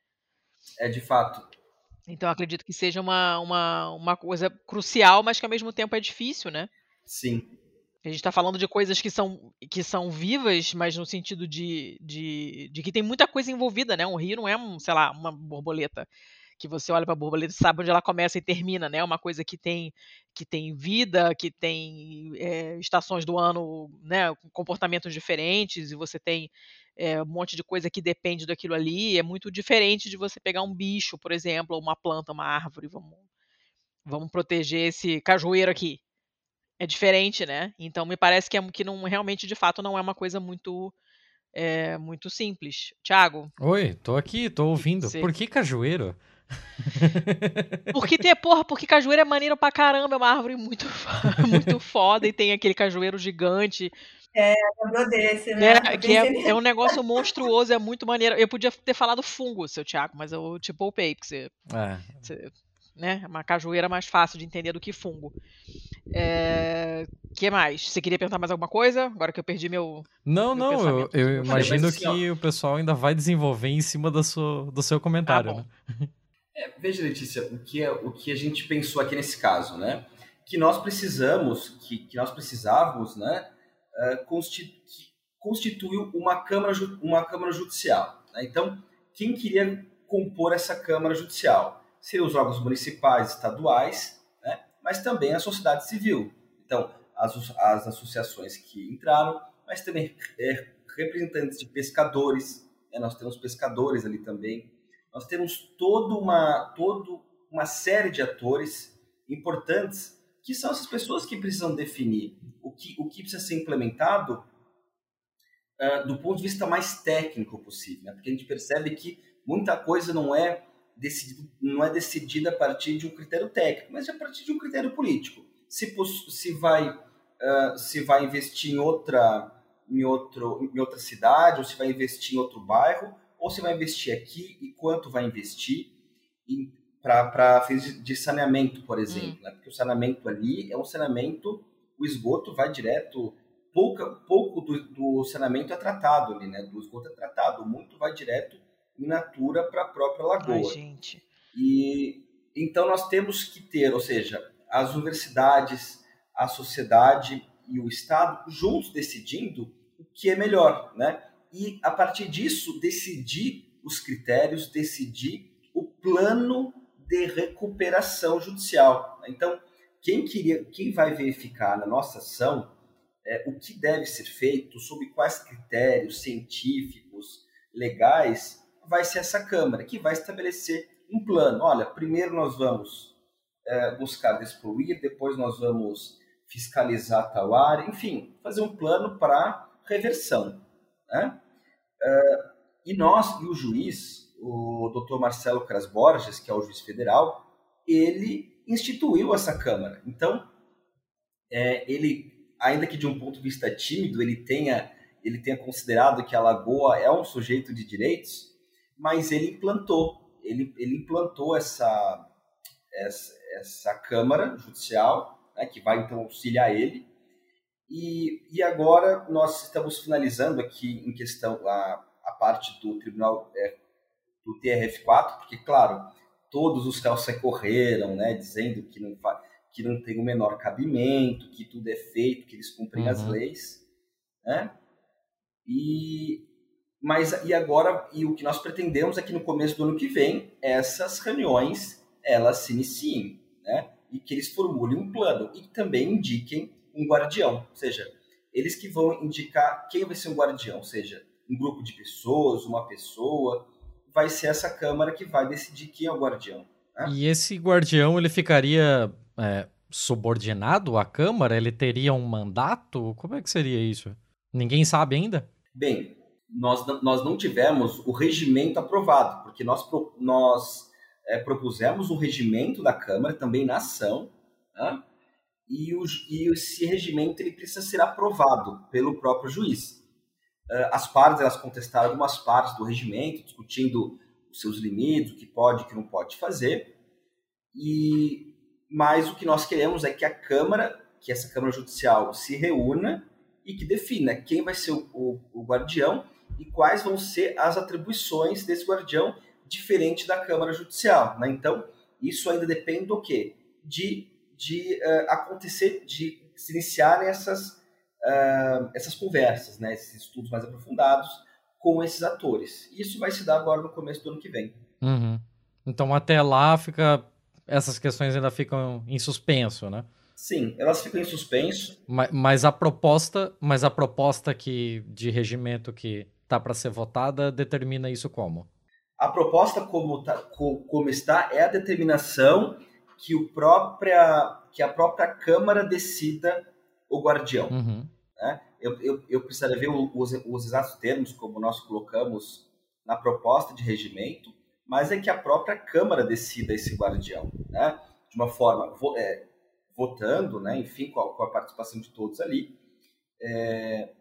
É de fato. Então acredito que seja uma, uma, uma coisa crucial, mas que ao mesmo tempo é difícil, né? Sim. A gente está falando de coisas que são, que são vivas, mas no sentido de, de, de que tem muita coisa envolvida, né? Um rio não é, um, sei lá, uma borboleta que você olha para a borboleta e sabe onde ela começa e termina, né? Uma coisa que tem que tem vida, que tem é, estações do ano, né? Comportamentos diferentes e você tem é, um monte de coisa que depende daquilo ali. É muito diferente de você pegar um bicho, por exemplo, ou uma planta, uma árvore. Vamos, vamos proteger esse cajueiro aqui. É diferente, né? Então me parece que, é, que não realmente, de fato, não é uma coisa muito é muito simples. Tiago? Oi, tô aqui, tô ouvindo. Por que cajueiro? porque tem, porra, porque cajueiro é maneiro pra caramba, é uma árvore muito, muito foda e tem aquele cajueiro gigante. É, lembrou desse, né? É, que é, é, um negócio monstruoso, é muito maneiro. Eu podia ter falado fungo, seu Thiago, mas eu te poupei, porque você, é. você né? Uma cajueira mais fácil de entender do que fungo. É... que mais? Você queria perguntar mais alguma coisa? Agora que eu perdi meu. Não, meu não, eu, eu imagino assim, que ó, o pessoal ainda vai desenvolver em cima do seu, do seu comentário, ah, né? É, veja, Letícia, o que, é, o que a gente pensou aqui nesse caso, né? Que nós precisamos, que, que nós precisávamos, né? Uh, constituir uma Câmara, uma câmara Judicial. Né? Então, quem queria compor essa Câmara Judicial? seriam os órgãos municipais, estaduais, né? mas também a sociedade civil. Então, as, as associações que entraram, mas também é, representantes de pescadores, né? nós temos pescadores ali também, nós temos toda uma, toda uma série de atores importantes que são essas pessoas que precisam definir o que, o que precisa ser implementado uh, do ponto de vista mais técnico possível, né? porque a gente percebe que muita coisa não é decidido, não é decidida a partir de um critério técnico, mas a partir de um critério político. Se, se, vai, uh, se vai investir em outra, em, outro, em outra cidade, ou se vai investir em outro bairro, ou se vai investir aqui e quanto vai investir para fins de saneamento, por exemplo. Hum. Né? Porque o saneamento ali é um saneamento, o esgoto vai direto, pouca, pouco do, do saneamento é tratado ali, né? do esgoto é tratado, muito vai direto in natura para a própria lagoa. Ai, gente. E então nós temos que ter, ou seja, as universidades, a sociedade e o Estado juntos decidindo o que é melhor, né? E a partir disso decidir os critérios, decidir o plano de recuperação judicial. Então, quem queria, quem vai verificar na nossa ação é, o que deve ser feito, sob quais critérios científicos, legais, vai ser essa Câmara, que vai estabelecer um plano. Olha, primeiro nós vamos é, buscar despoluir, depois nós vamos fiscalizar tal área, enfim, fazer um plano para reversão. Né? É, e nós, e o juiz, o doutor Marcelo Cras Borges, que é o juiz federal, ele instituiu essa Câmara. Então, é, ele, ainda que de um ponto de vista tímido, ele tenha, ele tenha considerado que a Lagoa é um sujeito de direitos, mas ele implantou, ele, ele implantou essa, essa, essa Câmara Judicial, né, que vai então auxiliar ele, e, e agora nós estamos finalizando aqui em questão a, a parte do Tribunal é, do TRF4, porque, claro, todos os réus recorreram, né, dizendo que não, que não tem o menor cabimento, que tudo é feito, que eles cumprem uhum. as leis, né? E, mas e agora e o que nós pretendemos é que no começo do ano que vem essas reuniões elas se iniciem, né? E que eles formulem um plano e também indiquem um guardião, ou seja, eles que vão indicar quem vai ser um guardião, ou seja, um grupo de pessoas, uma pessoa, vai ser essa câmara que vai decidir quem é o guardião. Né? E esse guardião ele ficaria é, subordinado à câmara? Ele teria um mandato? Como é que seria isso? Ninguém sabe ainda? Bem, nós, nós não tivemos o regimento aprovado, porque nós, nós é, propusemos um regimento da Câmara, também na ação, né? E, o, e esse regimento ele precisa ser aprovado pelo próprio juiz. Uh, as partes elas contestaram algumas partes do regimento, discutindo os seus limites, o que pode o que não pode fazer, e mas o que nós queremos é que a Câmara, que essa Câmara Judicial se reúna e que defina quem vai ser o, o, o guardião e quais vão ser as atribuições desse guardião diferente da Câmara Judicial. Né? Então, isso ainda depende do quê? De, de uh, acontecer, de se iniciarem essas, uh, essas conversas, né? esses estudos mais aprofundados com esses atores. Isso vai se dar agora no começo do ano que vem. Uhum. Então, até lá, fica essas questões ainda ficam em suspenso, né? Sim, elas ficam em suspenso. Mas, mas a proposta, mas a proposta que de regimento que está para ser votada determina isso como? A proposta como, tá, como está é a determinação que, o própria, que a própria Câmara decida o guardião. Uhum. Né? Eu, eu, eu, precisaria ver os, os exatos termos, como nós colocamos na proposta de regimento, mas é que a própria Câmara decida esse guardião, né? De uma forma, é, votando, né? Enfim, com a, com a participação de todos ali. É,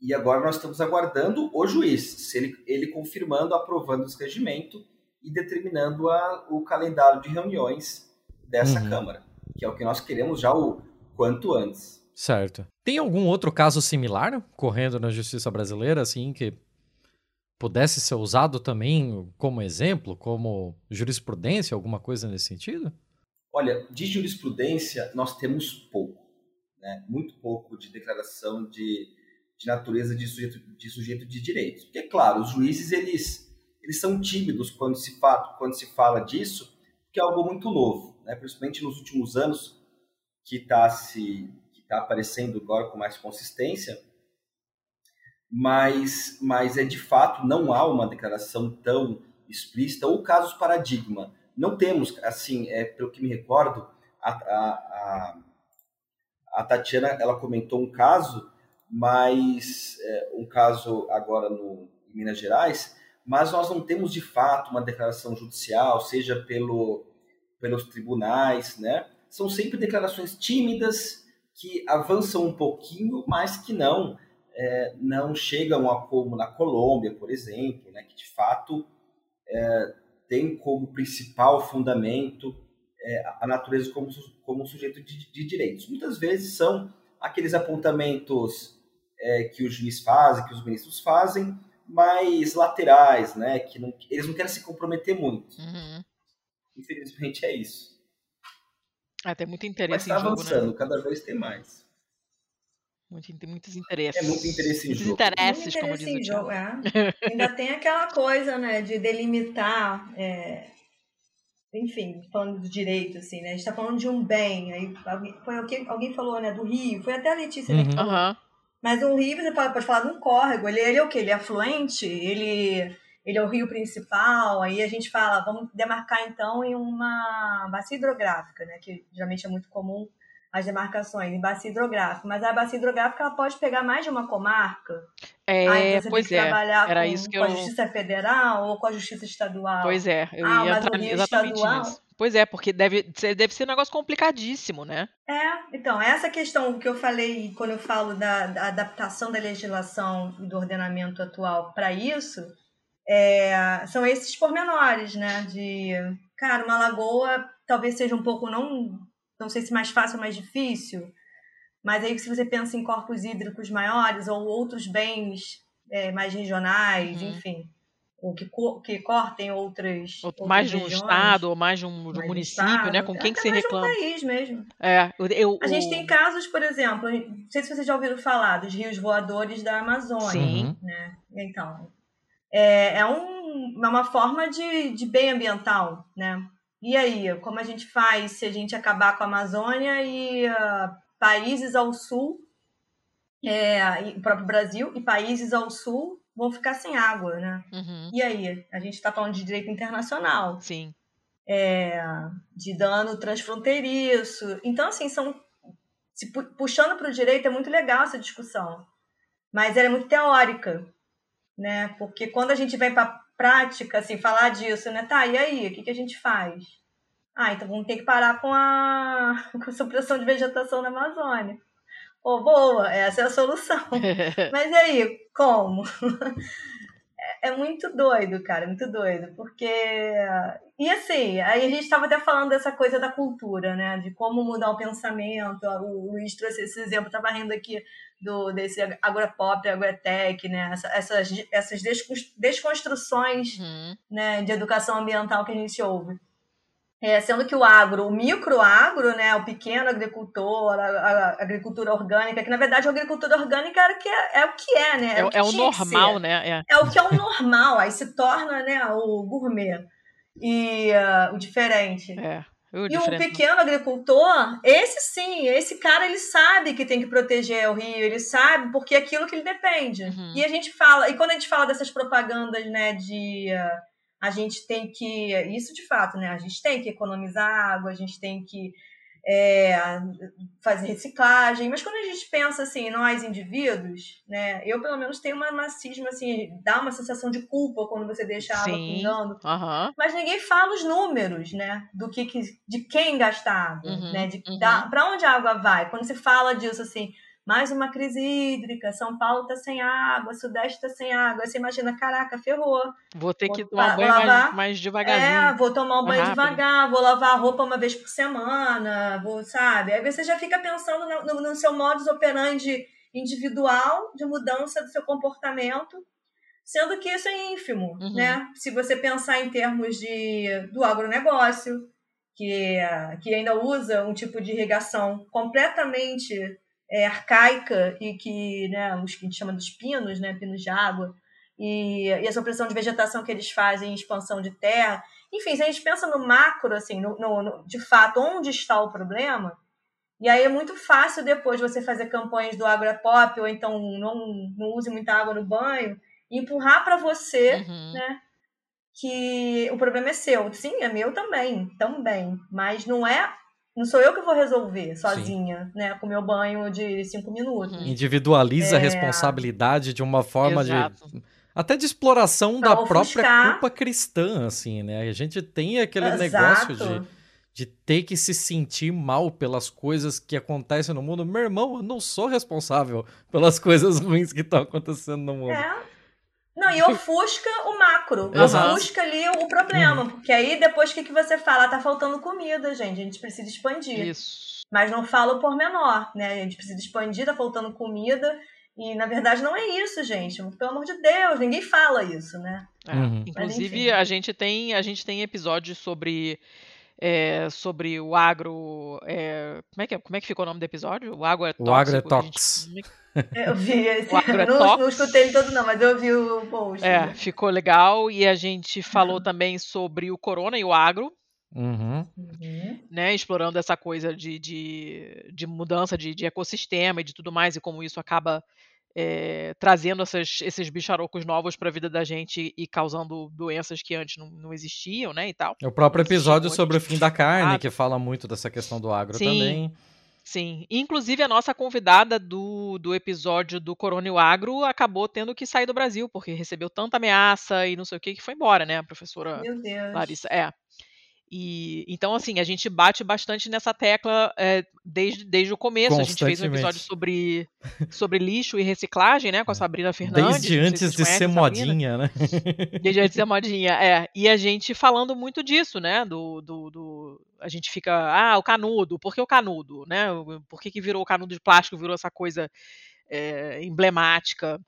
e agora nós estamos aguardando o juiz, ele, ele confirmando, aprovando esse regimento e determinando a, o calendário de reuniões dessa uhum. Câmara, que é o que nós queremos já o quanto antes. Certo. Tem algum outro caso similar correndo na justiça brasileira, assim, que pudesse ser usado também como exemplo, como jurisprudência, alguma coisa nesse sentido? Olha, de jurisprudência nós temos pouco, né? muito pouco de declaração de, de natureza de sujeito, de sujeito de direitos. Porque, claro, os juízes eles, eles são tímidos quando se, fala, quando se fala disso, que é algo muito novo, né? principalmente nos últimos anos que está se que tá aparecendo agora com mais consistência mas, mas é de fato não há uma declaração tão explícita ou casos paradigma. Não temos, assim, é, pelo que me recordo, a, a, a, a Tatiana ela comentou um caso, mas é, um caso agora no em Minas Gerais, mas nós não temos de fato uma declaração judicial, seja pelo, pelos tribunais, né? São sempre declarações tímidas que avançam um pouquinho, mas que não é, não chegam a como na Colômbia, por exemplo, né, que de fato é, tem como principal fundamento é, a natureza como, como sujeito de, de, direitos. Muitas vezes são aqueles apontamentos é, que o juiz faz, que os ministros fazem, mais laterais, né, que não, eles não querem se comprometer muito. Uhum. Infelizmente é isso. É, tem muito interesse Mas está avançando, né? cada vez tem mais. Muito, tem muitos interesses. É muito interesse em muitos jogo. interesses, muito como diz em o jogo, é. Ainda tem aquela coisa, né, de delimitar, é, enfim, falando do direito, assim, né, a gente tá falando de um bem, aí foi alguém, alguém falou, né, do rio, foi até a Letícia uhum. que falou. Uhum. Mas um rio, você pode, pode falar de um córrego, ele, ele é o quê? Ele é afluente? Ele, ele é o rio principal? Aí a gente fala, vamos demarcar então em uma bacia hidrográfica, né, que geralmente é muito comum as demarcações em bacia hidrográfica, mas a bacia hidrográfica ela pode pegar mais de uma comarca. É, ah, então você pois tem que é. trabalhar Era com, isso que com eu... a justiça federal ou com a justiça estadual. Pois é, eu ah, ia entrar exatamente estadual... nisso. Pois é, porque deve, deve ser um negócio complicadíssimo, né? É, então, essa questão que eu falei quando eu falo da, da adaptação da legislação e do ordenamento atual para isso, é, são esses pormenores, né? De, cara, uma lagoa talvez seja um pouco, não, não sei se mais fácil ou mais difícil, mas aí, se você pensa em corpos hídricos maiores ou outros bens é, mais regionais, uhum. enfim, ou que, que cortem outras. Ou mais de um regiões, estado, ou mais de um, município, estado, né? Com quem que se reclama? Mais um país mesmo. É, eu, a gente tem casos, por exemplo, não sei se vocês já ouviram falar dos rios voadores da Amazônia. Sim. Né? Então, é, é, um, é uma forma de, de bem ambiental, né? E aí, como a gente faz se a gente acabar com a Amazônia e uh, países ao sul, é, o próprio Brasil, e países ao sul vão ficar sem água, né? Uhum. E aí? A gente está falando de direito internacional. Sim. É, de dano transfronteiriço. Então, assim, são. Se puxando para o direito é muito legal essa discussão. Mas ela é muito teórica, né? Porque quando a gente vem para prática, assim, falar disso, né? Tá, e aí? O que, que a gente faz? Ah, então vamos ter que parar com a, com a supressão de vegetação na Amazônia. Pô, boa, essa é a solução. Mas e aí, como? É, muito doido, cara, muito doido, porque... E assim, aí a gente estava até falando dessa coisa da cultura, né, de como mudar o pensamento, o Luiz trouxe esse exemplo, estava rindo aqui do, desse agropop, agrotech, né, essas, essas desconstruções uhum. né, de educação ambiental que a gente ouve. É, sendo que o agro, o microagro, né, o pequeno agricultor, a, a, agricultura orgânica, que na verdade a agricultura orgânica era que é, é o que é, né? É, é o, é o normal, né? É. é. o que é o normal, aí se torna né, o gourmet e uh, o diferente. É. O e o pequeno agricultor, esse sim, esse cara ele sabe que tem que proteger o rio, ele sabe porque é aquilo que ele depende. Uhum. E a gente fala, e quando a gente fala dessas propagandas, né, de uh, a gente tem que. Isso de fato, né? A gente tem que economizar água, a gente tem que é, fazer reciclagem, mas quando a gente pensa assim, nós indivíduos, né, eu pelo menos tenho uma macismo assim, dá uma sensação de culpa quando você deixa a água pingando, uhum. mas ninguém fala os números, né, do que, de quem gasta água, uhum, né, de uhum. para onde a água vai. Quando se fala disso assim, mais uma crise hídrica, São Paulo tá sem água, Sudeste tá sem água. Aí você imagina, caraca, ferrou. Vou ter que tomar banho lavar, mais, mais devagarzinho. É, vou tomar um banho rápido. devagar, vou lavar a roupa uma vez por semana, vou, sabe? Aí você já fica pensando no, no, no seu modus operandi individual de mudança do seu comportamento, sendo que isso é ínfimo, uhum. né? Se você pensar em termos de, do agronegócio, que, que ainda usa um tipo de irrigação completamente é, arcaica e que, né, os que a gente chama dos pinos, né, pinos de água, e, e essa opressão de vegetação que eles fazem em expansão de terra. Enfim, se a gente pensa no macro, assim, no, no, no, de fato, onde está o problema, e aí é muito fácil depois você fazer campanhas do agropop, ou então não, não use muita água no banho, e empurrar para você, uhum. né, que o problema é seu. Sim, é meu também, também, mas não é não sou eu que vou resolver sozinha, Sim. né? Com meu banho de cinco minutos. Uhum. Individualiza é... a responsabilidade de uma forma Exato. de. Até de exploração pra da ofuscar. própria culpa cristã, assim, né? A gente tem aquele Exato. negócio de, de ter que se sentir mal pelas coisas que acontecem no mundo. Meu irmão, eu não sou responsável pelas coisas ruins que estão acontecendo no mundo. É. Não, e ofusca o macro. Exato. Ofusca ali o problema. Uhum. Porque aí depois o que, que você fala? Tá faltando comida, gente. A gente precisa expandir. Isso. Mas não fala o pormenor, né? A gente precisa expandir, tá faltando comida. E na verdade não é isso, gente. Pelo amor de Deus, ninguém fala isso, né? É. Uhum. Inclusive, a gente tem a gente tem episódios sobre é, sobre o agro. É, como, é que, é, como é que ficou o nome do episódio? O agro é tóxico. O agro é tóxico. Eu vi esse. É não, não, escutei ele todo, não, mas eu vi o post. É, ficou legal. E a gente falou uhum. também sobre o corona e o agro. Uhum. uhum. Né, explorando essa coisa de, de, de mudança de, de, ecossistema e de tudo mais, e como isso acaba é, trazendo essas, esses bicharocos novos para a vida da gente e causando doenças que antes não, não existiam, né, e tal. É o próprio episódio sobre o fim da carne, que fala muito dessa questão do agro Sim. também. Sim, inclusive a nossa convidada do, do episódio do Coronel Agro acabou tendo que sair do Brasil, porque recebeu tanta ameaça e não sei o que, que foi embora, né, a professora Meu Deus. Larissa. É. E então, assim, a gente bate bastante nessa tecla é, desde, desde o começo. A gente fez um episódio sobre, sobre lixo e reciclagem, né? Com a Sabrina Fernandes. Desde antes de ser modinha, né? Desde antes de ser modinha, é. E a gente falando muito disso, né? Do, do, do, a gente fica, ah, o canudo, por que o canudo, né? Por que, que virou o canudo de plástico, virou essa coisa é, emblemática?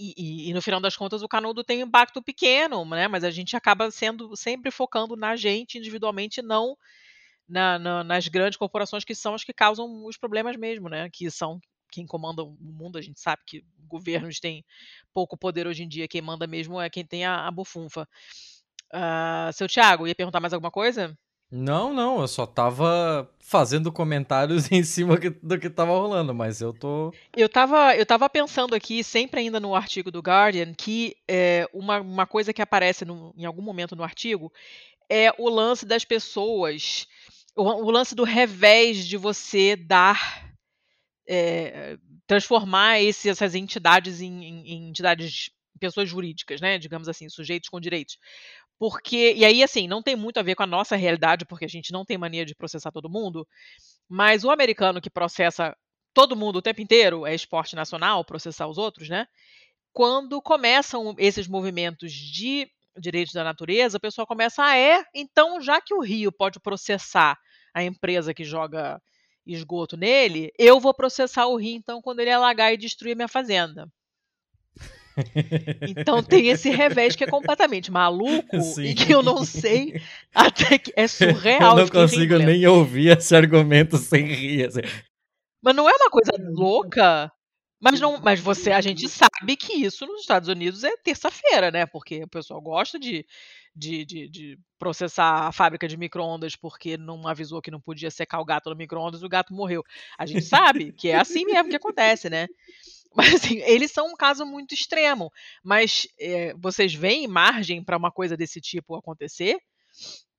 E, e, e, no final das contas o canudo tem um impacto pequeno, né? Mas a gente acaba sendo sempre focando na gente individualmente, não na, na, nas grandes corporações que são as que causam os problemas mesmo, né? Que são quem comanda o mundo. A gente sabe que governos têm pouco poder hoje em dia. Quem manda mesmo é quem tem a, a bufunfa. Uh, seu Thiago, ia perguntar mais alguma coisa? Não, não, eu só tava fazendo comentários em cima do que tava rolando, mas eu tô. Eu tava, eu tava pensando aqui, sempre ainda no artigo do Guardian, que é, uma, uma coisa que aparece no, em algum momento no artigo é o lance das pessoas, o, o lance do revés de você dar. É, transformar esse, essas entidades em, em, em entidades pessoas jurídicas, né, digamos assim, sujeitos com direitos. Porque, e aí, assim, não tem muito a ver com a nossa realidade, porque a gente não tem mania de processar todo mundo, mas o americano que processa todo mundo o tempo inteiro, é esporte nacional, processar os outros, né? Quando começam esses movimentos de direitos da natureza, o pessoal começa, ah, é? Então, já que o Rio pode processar a empresa que joga esgoto nele, eu vou processar o Rio, então, quando ele alagar e destruir minha fazenda. Então tem esse revés que é completamente maluco Sim. e que eu não sei até que é surreal. Eu não consigo nem ouvir esse argumento sem rir. Assim. Mas não é uma coisa louca? Mas, não, mas você, a gente sabe que isso nos Estados Unidos é terça-feira, né? Porque o pessoal gosta de, de, de, de processar a fábrica de micro-ondas porque não avisou que não podia secar o gato no micro-ondas e o gato morreu. A gente sabe que é assim mesmo que acontece, né? Mas assim, eles são um caso muito extremo. Mas é, vocês veem margem para uma coisa desse tipo acontecer?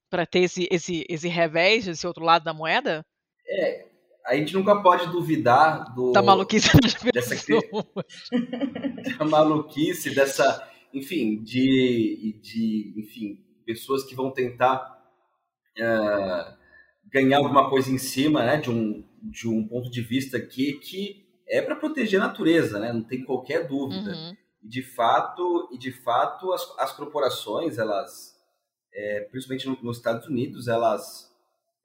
Para ter esse, esse, esse revés, esse outro lado da moeda? É, a gente nunca pode duvidar do, da maluquice dessa da maluquice dessa, enfim, de, de enfim, pessoas que vão tentar uh, ganhar alguma coisa em cima, né, de um, de um ponto de vista que, que é para proteger a natureza, né, não tem qualquer dúvida. Uhum. E de fato, e de fato as, as corporações, elas, é, principalmente nos Estados Unidos, elas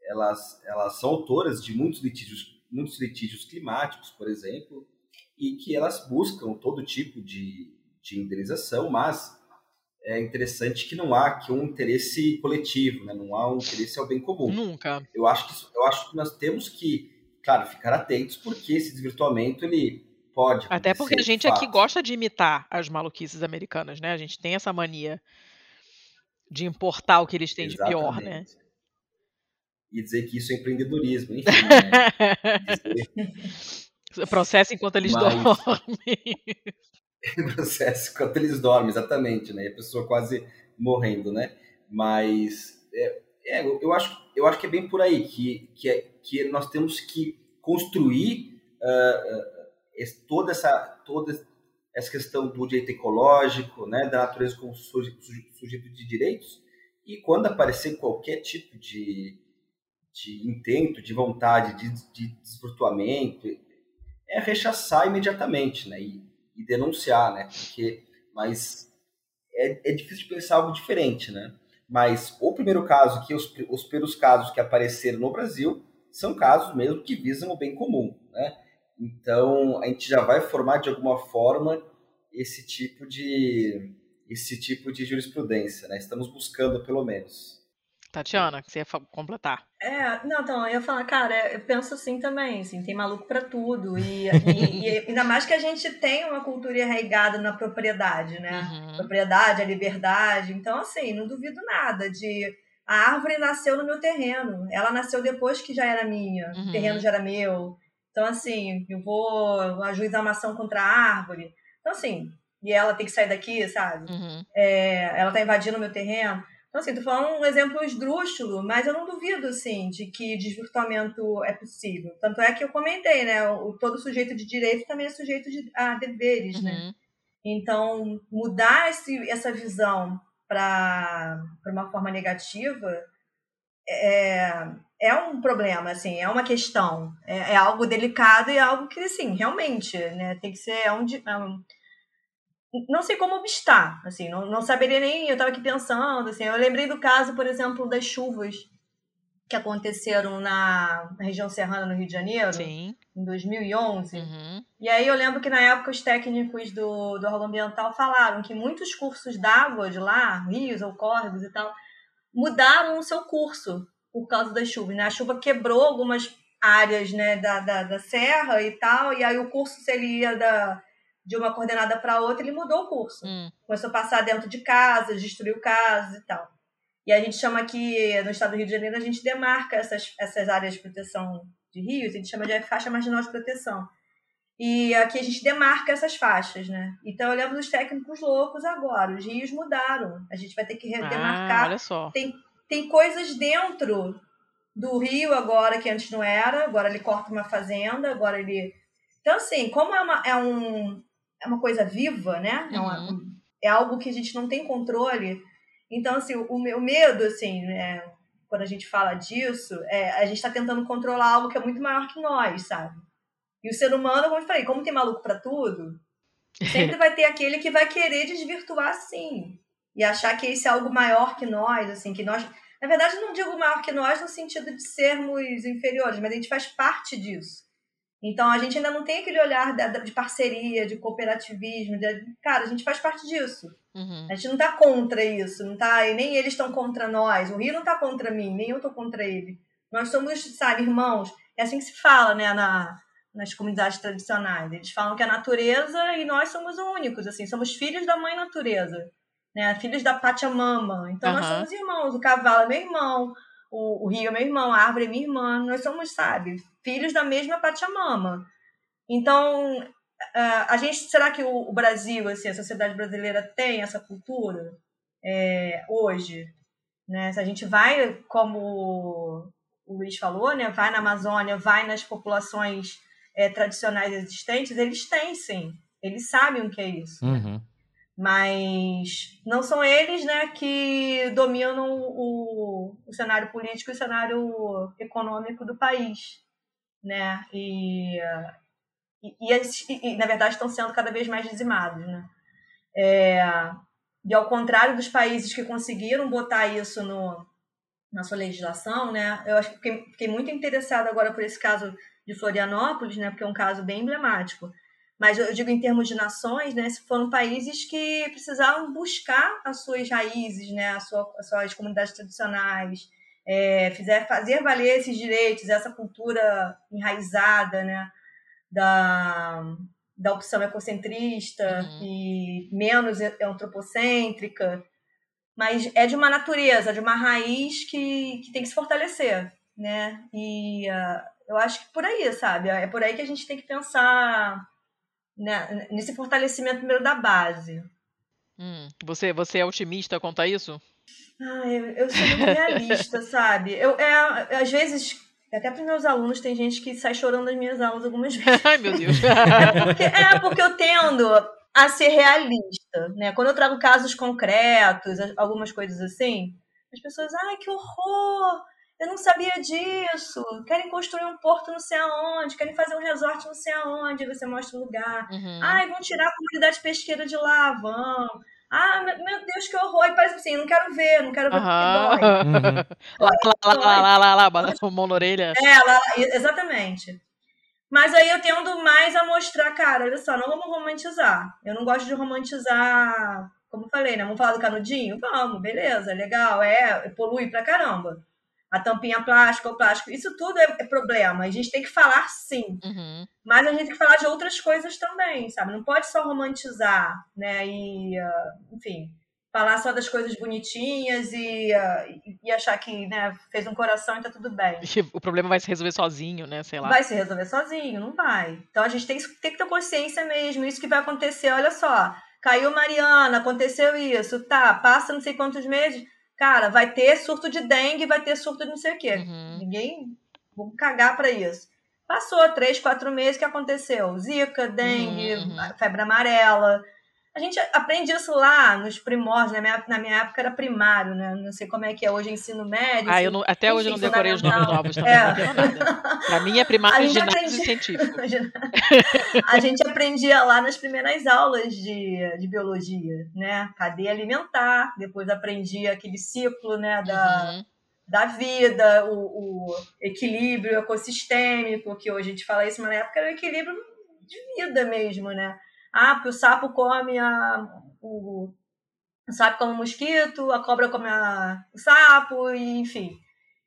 elas, elas são autoras de muitos litígios, muitos litígios climáticos, por exemplo, e que elas buscam todo tipo de, de indenização, mas é interessante que não há aqui um interesse coletivo, né? não há um interesse ao bem comum. Nunca. Eu acho que, eu acho que nós temos que, claro, ficar atentos, porque esse desvirtuamento ele pode. Até porque a gente aqui gosta de imitar as maluquices americanas, né? A gente tem essa mania de importar o que eles têm Exatamente. de pior, né? e dizer que isso é empreendedorismo, enfim. Né? Processo enquanto eles Mas... dormem. Processo enquanto eles dormem, exatamente, né? E a pessoa quase morrendo, né? Mas é, é, eu, acho, eu acho que é bem por aí, que, que, é, que nós temos que construir uh, toda, essa, toda essa questão do direito ecológico, né? Da natureza como sujeito de direitos, e quando aparecer qualquer tipo de de intento, de vontade, de, de desvirtuamento, é rechaçar imediatamente, né? E, e, denunciar, né? Porque, mas é, é difícil de pensar algo diferente, né? Mas o primeiro caso, que os, os primeiros casos que apareceram no Brasil são casos mesmo que visam o bem comum, né? Então a gente já vai formar de alguma forma esse tipo de esse tipo de jurisprudência, né? Estamos buscando pelo menos. Tatiana, que você ia completar. É, não, então, eu ia falar, cara, eu penso assim também, assim, tem maluco para tudo. E, e, e, ainda mais que a gente tem uma cultura arraigada na propriedade, né? Uhum. Propriedade, a liberdade. Então, assim, não duvido nada de. A árvore nasceu no meu terreno. Ela nasceu depois que já era minha. Uhum. O terreno já era meu. Então, assim, eu vou ajuizar uma ação contra a árvore. Então, assim, e ela tem que sair daqui, sabe? Uhum. É, ela tá invadindo o meu terreno. Então, assim, tô falando um exemplo esdrúxulo, mas eu não duvido, assim, de que desvirtuamento é possível. Tanto é que eu comentei, né? O, todo sujeito de direito também é sujeito de, a deveres, né? uhum. né? Então, mudar esse, essa visão para uma forma negativa é, é um problema, assim, é uma questão. É, é algo delicado e é algo que, assim, realmente, né? Tem que ser... É um, é um não sei como obstar, assim, não, não saberia nem, eu estava aqui pensando, assim, eu lembrei do caso, por exemplo, das chuvas que aconteceram na região serrana no Rio de Janeiro, Sim. em 2011. Uhum. E aí eu lembro que na época os técnicos do, do órgão ambiental falaram que muitos cursos d'água de lá, rios ou córregos e tal, mudaram o seu curso por causa das chuvas. Né? A chuva quebrou algumas áreas né, da, da, da serra e tal, e aí o curso seria da de uma coordenada para outra, ele mudou o curso. Hum. Começou a passar dentro de casas, destruiu casas e tal. E a gente chama aqui, no estado do Rio de Janeiro, a gente demarca essas, essas áreas de proteção de rios, a gente chama de faixa marginal de proteção. E aqui a gente demarca essas faixas, né? Então eu lembro dos técnicos loucos agora, os rios mudaram. A gente vai ter que ah, demarcar. Olha só. Tem, tem coisas dentro do rio agora que antes não era, agora ele corta uma fazenda, agora ele. Então, assim, como é, uma, é um, é uma coisa viva, né? É, uma, uhum. é algo que a gente não tem controle. Então, assim, o meu medo, assim, né, quando a gente fala disso, é a gente está tentando controlar algo que é muito maior que nós, sabe? E o ser humano, como eu falei, como tem maluco para tudo, sempre vai ter aquele que vai querer desvirtuar sim. E achar que esse é algo maior que nós, assim, que nós. Na verdade, não digo maior que nós no sentido de sermos inferiores, mas a gente faz parte disso. Então a gente ainda não tem aquele olhar de parceria, de cooperativismo, de, cara, a gente faz parte disso. Uhum. A gente não está contra isso, não tá, e nem eles estão contra nós. O Rio não está contra mim, nem eu estou contra ele. Nós somos, sabe, irmãos. É assim que se fala, né, na, nas comunidades tradicionais. Eles falam que a natureza e nós somos únicos, assim, somos filhos da mãe natureza, né, filhos da Pachamama. Então uhum. nós somos irmãos. O cavalo é meu irmão, o, o rio é meu irmão, a árvore é minha irmã. Nós somos, sabe, filhos da mesma Pachamama. Então, a gente, será que o Brasil, assim, a sociedade brasileira tem essa cultura é, hoje? Né? Se a gente vai como o Luiz falou, né? Vai na Amazônia, vai nas populações é, tradicionais existentes, eles têm sim. Eles sabem o que é isso. Uhum. Mas não são eles né, que dominam o, o cenário político e o cenário econômico do país. Né? E, e, e, e na verdade, estão sendo cada vez mais dizimados. Né? É, e ao contrário dos países que conseguiram botar isso no, na sua legislação, né? Eu acho que fiquei, fiquei muito interessada agora por esse caso de Florianópolis, né? Porque é um caso bem emblemático. Mas eu digo em termos de nações, né? Se foram países que precisavam buscar as suas raízes, né? As, sua, as suas comunidades tradicionais, é, fizer, fazer valer esses direitos, essa cultura enraizada, né? Da, da opção ecocentrista uhum. e menos antropocêntrica mas é de uma natureza, de uma raiz que, que tem que se fortalecer, né? E uh, eu acho que por aí, sabe? É por aí que a gente tem que pensar né, nesse fortalecimento primeiro da base. Hum, você, você é otimista quanto a isso? Ah, eu, eu sou muito realista, sabe? Eu, é, às vezes, até para os meus alunos, tem gente que sai chorando das minhas aulas algumas vezes. Ai, meu Deus. é, porque, é porque eu tendo a ser realista, né? Quando eu trago casos concretos, algumas coisas assim, as pessoas, ai, que horror! Eu não sabia disso. Querem construir um porto não sei aonde, querem fazer um resort não sei aonde, você mostra o lugar. Uhum. Ai, vão tirar a comunidade pesqueira de lá, vão. Ah, meu Deus, que horror! E parece assim, não quero ver, não quero ver uhum. porque dói. Uhum. Lá, lá, lá, lá, lá, lá, mão na orelha. É, lá, exatamente. Mas aí eu tendo mais a mostrar, cara, olha só, não vamos romantizar. Eu não gosto de romantizar, como falei, né? Vamos falar do canudinho? Vamos, beleza, legal, é, polui pra caramba. A tampinha plástica, o plástico, isso tudo é, é problema. A gente tem que falar sim. Uhum. Mas a gente tem que falar de outras coisas também, sabe? Não pode só romantizar, né? E, uh, enfim, falar só das coisas bonitinhas e, uh, e achar que né, fez um coração e tá tudo bem. O problema vai se resolver sozinho, né? Sei lá. Vai se resolver sozinho, não vai. Então a gente tem, tem que ter consciência mesmo, isso que vai acontecer, olha só. Caiu Mariana, aconteceu isso, tá, passa não sei quantos meses, cara, vai ter surto de dengue, vai ter surto de não sei o quê. Uhum. Ninguém. Vamos cagar para isso. Passou três, quatro meses, o que aconteceu? Zika, dengue, uhum. febre amarela a gente aprende isso lá nos primórdios, na minha, na minha época era primário, né? Não sei como é que é hoje ensino médio. Ah, eu não, até hoje eu não decorei os nomes novos também, é. não nada. Pra mim é primário, ginásio aprendi... científico. a gente aprendia lá nas primeiras aulas de, de biologia, né? Cadeia alimentar, depois aprendia aquele ciclo, né, da... Uhum da vida, o, o, equilíbrio ecossistêmico, que hoje a gente fala isso, mas na época era o equilíbrio de vida mesmo, né? Ah, porque o sapo come a, o, o sapo come o mosquito, a cobra come a, o sapo, e, enfim.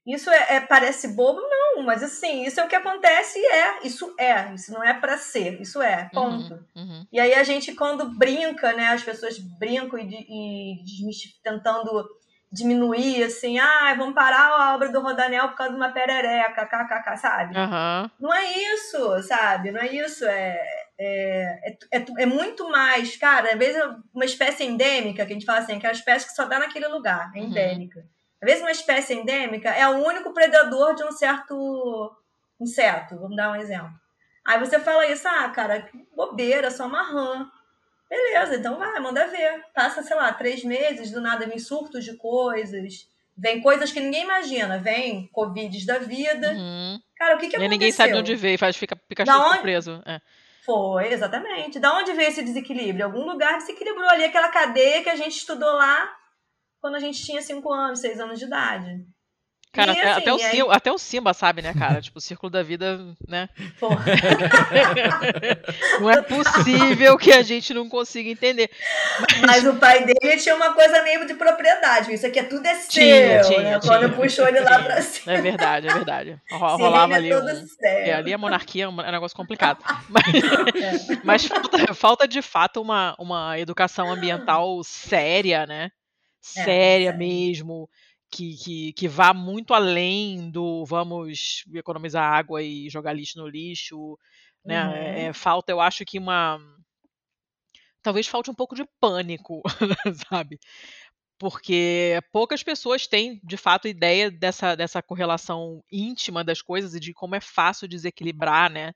Isso é, é, parece bobo, não, mas assim, isso é o que acontece e é, isso é, isso não é para ser, isso é, uhum, ponto. Uhum, uhum. E aí a gente, quando brinca, né, as pessoas brincam e, e tentando diminuir, assim, ah, vamos parar a obra do Rodanel por causa de uma perereca, kkk, sabe? Uhum. Não é isso, sabe? Não é isso, é, é, é, é, muito mais, cara, às vezes uma espécie endêmica, que a gente fala assim, aquela espécie que só dá naquele lugar, é uhum. endêmica. Uhum. Às vezes uma espécie endêmica é o único predador de um certo inseto, vamos dar um exemplo. Aí você fala isso, ah, cara, que bobeira, só uma rã. Beleza, então vai, manda ver. Passa, sei lá, três meses, do nada vem surtos de coisas, vem coisas que ninguém imagina, vem covides da vida. Uhum. Cara, o que que aconteceu? E ninguém sabe de onde veio, faz, fica Pikachu onde... preso. É. Foi, exatamente. Da onde veio esse desequilíbrio? Algum lugar desequilibrou ali aquela cadeia que a gente estudou lá quando a gente tinha 5 anos, 6 anos de idade. Cara, até, assim, até, o aí... Simba, até o Simba sabe, né, cara? tipo, o círculo da vida, né? não é possível que a gente não consiga entender. Mas... Mas... o pai dele tinha uma coisa meio de propriedade. Isso aqui é tudo é seu, tinha, tinha, né? Tinha. Quando puxou ele lá pra cima. É verdade, é verdade. Rolava ali. Um... É, ali a monarquia é um negócio complicado. Mas, é. mas falta, falta, de fato uma, uma educação ambiental séria, né? É, séria mesmo que, que, que vá muito além do vamos economizar água e jogar lixo no lixo. Né? Uhum. É, falta, eu acho que uma. Talvez falte um pouco de pânico, sabe? porque poucas pessoas têm, de fato, ideia dessa, dessa correlação íntima das coisas e de como é fácil desequilibrar, né?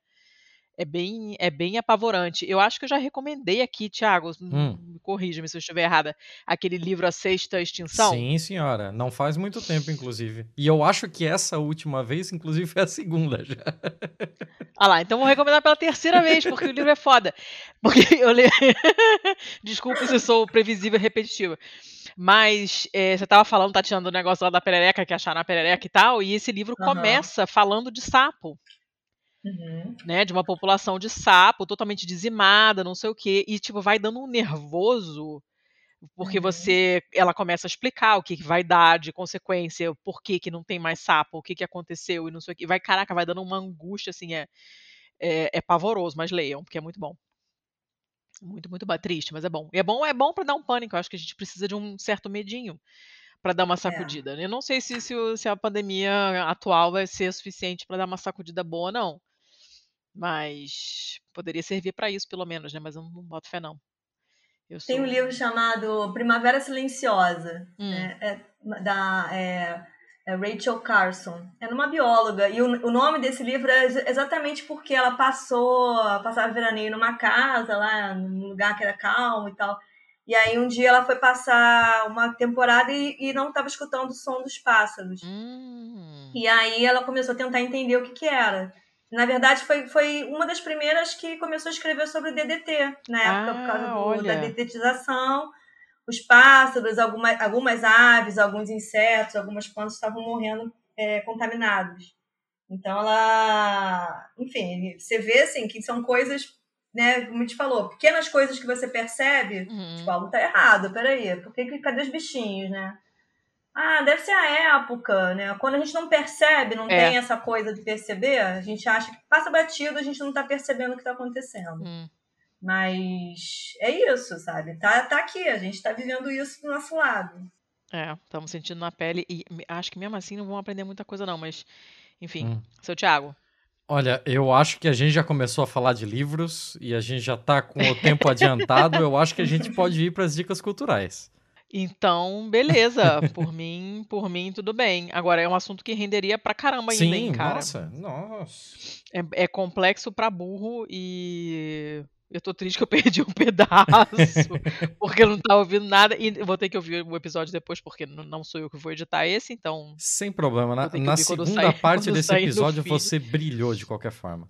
É bem, é bem apavorante. Eu acho que eu já recomendei aqui, Thiago, hum. me corrija-me se eu estiver errada, aquele livro A Sexta Extinção. Sim, senhora. Não faz muito tempo, inclusive. E eu acho que essa última vez, inclusive, foi a segunda já. Ah lá, então vou recomendar pela terceira vez, porque o livro é foda. Porque eu leio. Desculpa se eu sou previsível e repetitiva. Mas é, você estava falando, tá tirando o negócio lá da perereca, que acharam a perereca e tal, e esse livro uhum. começa falando de sapo. Uhum. Né, de uma população de sapo totalmente dizimada, não sei o quê, e tipo vai dando um nervoso porque uhum. você ela começa a explicar o que, que vai dar de consequência, por que, que não tem mais sapo, o que, que aconteceu e não sei o que. Vai, caraca, vai dando uma angústia, assim, é, é, é pavoroso, mas leiam, porque é muito bom. Muito, muito triste, mas é bom. E é bom, é bom para dar um pânico. Eu acho que a gente precisa de um certo medinho para dar uma é. sacudida. É. Eu não sei se, se, se, a pandemia atual vai ser suficiente para dar uma sacudida boa, não. Mas poderia servir para isso, pelo menos, né? Mas eu não boto fé, não. Sou... Tem um livro chamado Primavera Silenciosa, hum. né? é, da é, é Rachel Carson. É uma bióloga. E o, o nome desse livro é exatamente porque ela passou, passava veraneio numa casa lá, num lugar que era calmo e tal. E aí um dia ela foi passar uma temporada e, e não estava escutando o som dos pássaros. Hum. E aí ela começou a tentar entender o que, que era. Na verdade, foi, foi uma das primeiras que começou a escrever sobre o DDT, na época, ah, por causa do, da dedetização. Os pássaros, alguma, algumas aves, alguns insetos, algumas plantas estavam morrendo é, contaminados. Então, ela. Enfim, você vê assim, que são coisas, né, como a gente falou, pequenas coisas que você percebe, uhum. tipo, algo tá errado, peraí, por que, cadê os bichinhos, né? Ah, deve ser a época, né? Quando a gente não percebe, não é. tem essa coisa de perceber, a gente acha que passa batido, a gente não tá percebendo o que tá acontecendo. Hum. Mas é isso, sabe? Tá, tá aqui, a gente tá vivendo isso do nosso lado. É, estamos sentindo na pele e acho que mesmo assim não vão aprender muita coisa não, mas enfim. Hum. Seu Thiago. Olha, eu acho que a gente já começou a falar de livros e a gente já tá com o tempo adiantado. Eu acho que a gente pode ir para as dicas culturais. Então, beleza. Por mim, por mim, tudo bem. Agora, é um assunto que renderia pra caramba ainda, Sim, hein, cara? Nossa, nossa. É, é complexo pra burro e eu tô triste que eu perdi um pedaço, porque eu não tava ouvindo nada. E vou ter que ouvir o episódio depois, porque não sou eu que vou editar esse, então. Sem problema. Na, na segunda sair, parte desse episódio, você brilhou de qualquer forma.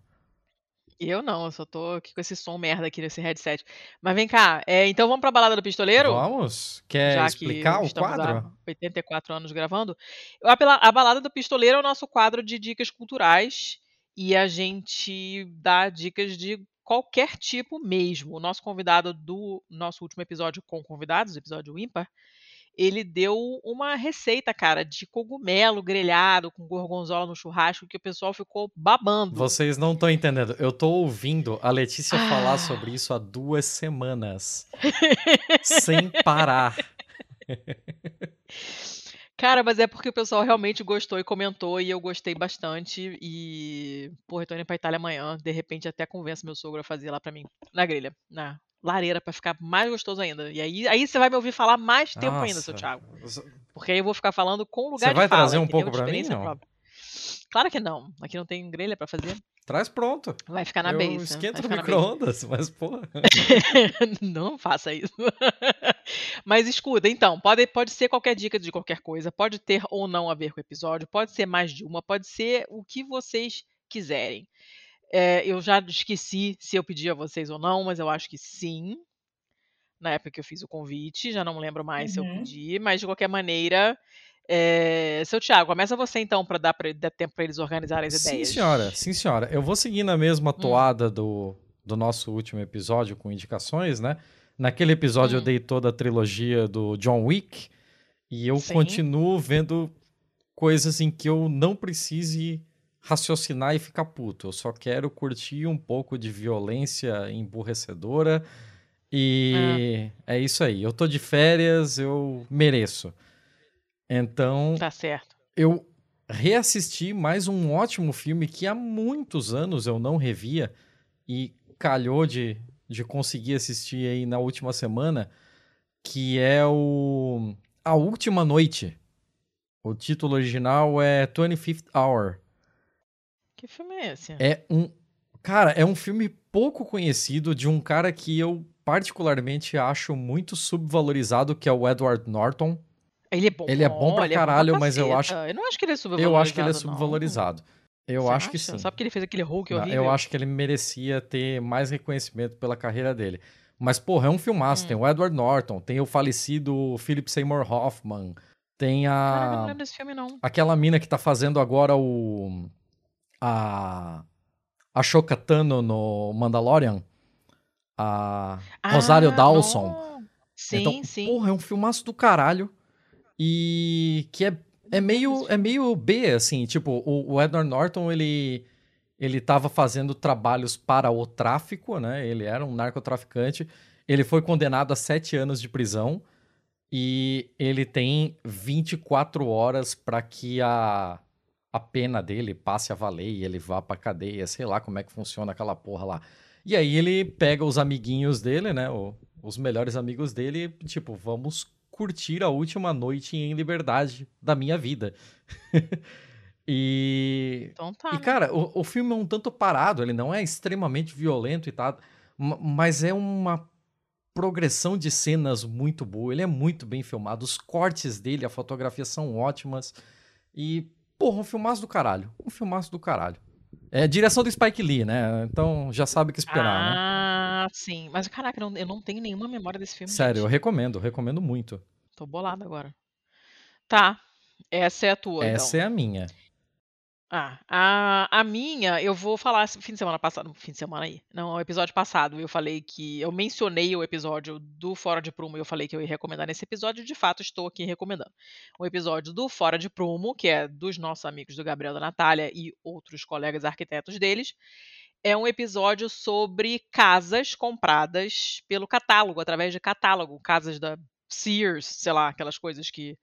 Eu não, eu só tô aqui com esse som merda aqui nesse headset. Mas vem cá, é, então vamos pra balada do pistoleiro? Vamos? Quer Já explicar que o quadro? 84 anos gravando. A, a balada do pistoleiro é o nosso quadro de dicas culturais e a gente dá dicas de qualquer tipo mesmo. O nosso convidado do nosso último episódio com convidados, episódio ímpar, ele deu uma receita, cara, de cogumelo grelhado com gorgonzola no churrasco que o pessoal ficou babando. Vocês não estão entendendo. Eu tô ouvindo a Letícia ah. falar sobre isso há duas semanas. sem parar. Cara, mas é porque o pessoal realmente gostou e comentou, e eu gostei bastante. E, porra, eu tô indo pra Itália amanhã. De repente, até convenço meu sogro a fazer lá pra mim, na grelha, na lareira para ficar mais gostoso ainda. E aí, aí você vai me ouvir falar mais tempo Nossa. ainda, seu Thiago. Porque aí eu vou ficar falando com lugar você de fala. Você vai trazer um pouco para mim, não? Claro que não. Aqui não tem grelha para fazer. Traz pronto. Vai ficar na eu base. Esquenta no micro-ondas, mas porra. não faça isso. mas escuta, então, pode, pode ser qualquer dica de qualquer coisa, pode ter ou não a ver com o episódio, pode ser mais de uma, pode ser o que vocês quiserem. É, eu já esqueci se eu pedi a vocês ou não, mas eu acho que sim. Na época que eu fiz o convite, já não lembro mais uhum. se eu uhum. pedi, mas de qualquer maneira. É... Seu Thiago, começa você então para dar, dar tempo para eles organizarem as ideias. Sim, senhora, sim, senhora. Eu vou seguir na mesma hum. toada hum. do, do nosso último episódio com indicações, né? Naquele episódio hum. eu dei toda a trilogia do John Wick e eu sim. continuo vendo coisas em que eu não precise raciocinar e ficar puto. Eu só quero curtir um pouco de violência emburrecedora. E é. é isso aí. Eu tô de férias, eu mereço. Então. Tá certo. Eu reassisti mais um ótimo filme que há muitos anos eu não revia e calhou de, de conseguir assistir aí na última semana, que é o A Última Noite. O título original é 25th Hour. Que filme é esse? É um. Cara, é um filme pouco conhecido de um cara que eu particularmente acho muito subvalorizado, que é o Edward Norton. Ele é bom. Ele é bom pra caralho, é bom pra mas eu acho. Eu não acho que ele é subvalorizado. Eu acho que ele é subvalorizado. Não. Eu Você acho acha? que sim. Só porque ele fez aquele Hulk horrível? Eu acho que ele merecia ter mais reconhecimento pela carreira dele. Mas, porra, é um filmaço. Hum. Tem o Edward Norton, tem o falecido Philip Seymour Hoffman, tem a. Cara, não lembro desse filme, não. Aquela mina que tá fazendo agora o. A. A Shokatano no Mandalorian. A. Ah, Rosário Dawson. Não. Sim, então, sim. Porra, é um filmaço do caralho. E que é é meio, é meio B, assim, tipo, o, o Edward Norton, ele, ele tava fazendo trabalhos para o tráfico, né? Ele era um narcotraficante. Ele foi condenado a sete anos de prisão e ele tem 24 horas para que a, a pena dele passe a valer e ele vá pra cadeia, sei lá como é que funciona aquela porra lá. E aí ele pega os amiguinhos dele, né? O, os melhores amigos dele, tipo, vamos curtir a última noite em liberdade da minha vida. e. Então tá. E, cara, o, o filme é um tanto parado, ele não é extremamente violento e tal, mas é uma progressão de cenas muito boa, ele é muito bem filmado, os cortes dele, a fotografia são ótimas. E, porra, um filmaço do caralho. Um filmaço do caralho. É direção do Spike Lee, né? Então já sabe o que esperar, ah, né? Ah, sim. Mas, caraca, eu não, eu não tenho nenhuma memória desse filme. Sério, gente. eu recomendo, eu recomendo muito. Tô bolado agora. Tá. Essa é a tua, Essa então. é a minha. Ah, a, a minha, eu vou falar fim de semana passado, fim de semana aí. Não, o episódio passado eu falei que eu mencionei o episódio do Fora de Prumo e eu falei que eu ia recomendar nesse episódio, de fato estou aqui recomendando. O episódio do Fora de Prumo, que é dos nossos amigos do Gabriel da Natália e outros colegas arquitetos deles, é um episódio sobre casas compradas pelo catálogo, através de catálogo, casas da Sears, sei lá, aquelas coisas que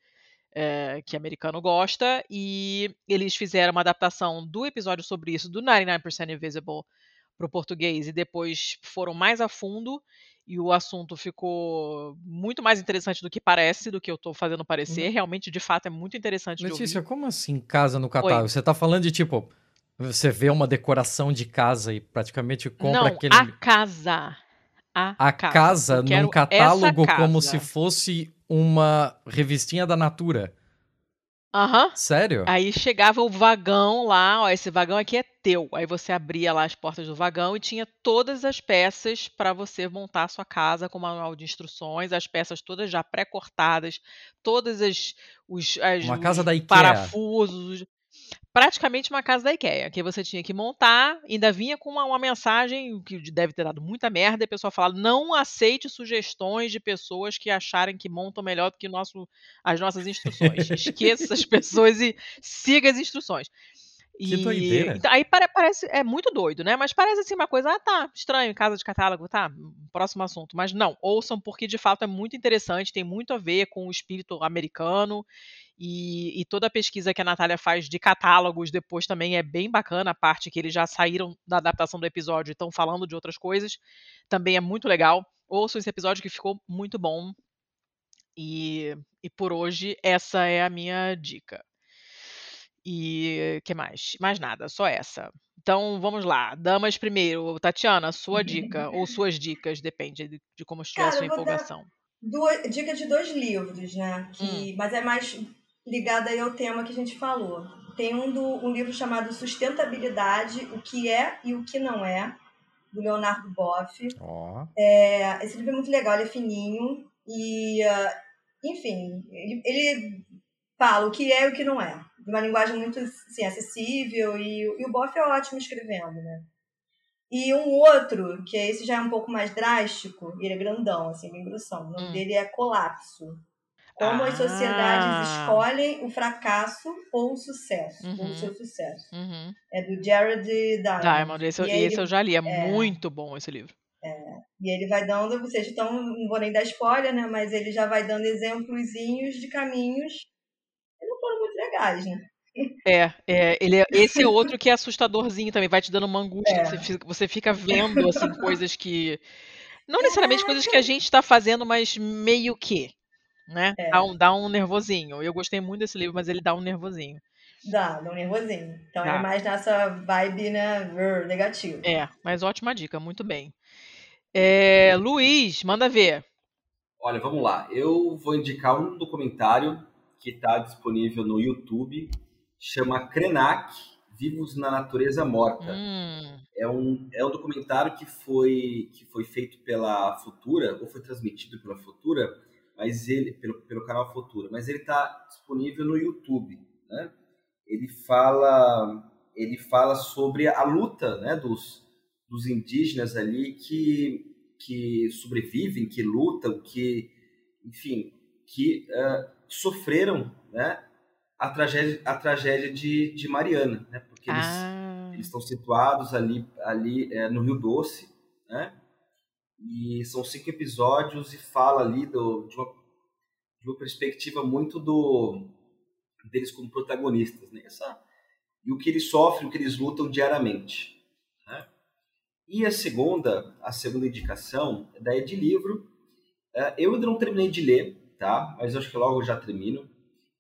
é, que americano gosta, e eles fizeram uma adaptação do episódio sobre isso, do 99% Invisible, para o português, e depois foram mais a fundo, e o assunto ficou muito mais interessante do que parece, do que eu estou fazendo parecer. Uhum. Realmente, de fato, é muito interessante Letícia, como assim casa no catálogo? Oi. Você está falando de tipo, você vê uma decoração de casa e praticamente compra Não, aquele. A casa. A, a casa, casa num catálogo como se fosse uma revistinha da Natura. Aham. Uhum. Sério? Aí chegava o vagão lá, ó, esse vagão aqui é teu. Aí você abria lá as portas do vagão e tinha todas as peças para você montar a sua casa com manual de instruções, as peças todas já pré-cortadas, todas as os, as, uma casa os da IKEA. parafusos praticamente uma casa da IKEA, que você tinha que montar, ainda vinha com uma, uma mensagem que deve ter dado muita merda, e a pessoa fala: não aceite sugestões de pessoas que acharem que montam melhor do que nosso, as nossas instruções. Esqueça essas pessoas e siga as instruções. Que e, doideira. Então, aí parece, é muito doido, né? Mas parece assim uma coisa, ah, tá, estranho, casa de catálogo, tá, próximo assunto. Mas não, ouçam porque de fato é muito interessante, tem muito a ver com o espírito americano e, e, toda a pesquisa que a Natália faz de catálogos depois também é bem bacana, a parte que eles já saíram da adaptação do episódio e estão falando de outras coisas. Também é muito legal. Ouçam esse episódio que ficou muito bom. E, e por hoje, essa é a minha dica. E que mais? Mais nada, só essa. Então vamos lá. Damas primeiro. Tatiana, sua dica, ou suas dicas, depende de, de como estiver a sua empolgação. Duas, dica de dois livros, né? Que, hum. Mas é mais ligada aí ao tema que a gente falou. Tem um, do, um livro chamado Sustentabilidade, o que é e o que não é, do Leonardo Boff. Oh. É, esse livro é muito legal, ele é fininho e, uh, enfim, ele, ele, fala o que é e o que não é, de uma linguagem muito assim, acessível e, e o Boff é ótimo escrevendo, né? E um outro, que esse já é um pouco mais drástico, ele é grandão, assim, bem grossão. O nome hum. dele é Colapso. Como ah. as sociedades escolhem o fracasso ou o sucesso, uhum. ou o seu sucesso. Uhum. É do Jared Diamond. Diamond, esse, esse ele, eu já li, é, é, muito bom esse livro. É, e ele vai dando, vocês estão, não vou nem dar spoiler, né? Mas ele já vai dando exemplozinhos de caminhos que não foram muito legais, né? É, é, ele é, esse é outro que é assustadorzinho também, vai te dando uma angústia, é. você, fica, você fica vendo assim coisas que não necessariamente coisas que a gente está fazendo, mas meio que né? É. Dá, um, dá um nervosinho. Eu gostei muito desse livro, mas ele dá um nervosinho. Dá, dá um nervosinho. Então é mais nessa vibe, né, negativa. É, mas ótima dica, muito bem. É, Luiz, manda ver. Olha, vamos lá. Eu vou indicar um documentário que está disponível no YouTube, chama Krenak, Vivos na Natureza Morta. Hum. É, um, é um documentário que foi, que foi feito pela Futura, ou foi transmitido pela Futura, mas ele pelo, pelo canal Futura, mas ele está disponível no YouTube. Né? Ele fala ele fala sobre a luta né, dos, dos indígenas ali que, que sobrevivem, que lutam, que enfim, que uh, sofreram né, a tragédia, a tragédia de, de Mariana, né, porque eles, ah. eles estão situados ali, ali é, no Rio Doce, né, e são cinco episódios e fala ali do, de, uma, de uma perspectiva muito do deles como protagonistas, né, essa, e o que eles sofrem, o que eles lutam diariamente. Né? E a segunda, a segunda indicação é daí de livro. É, eu ainda não terminei de ler, tá? Mas acho que logo já termino.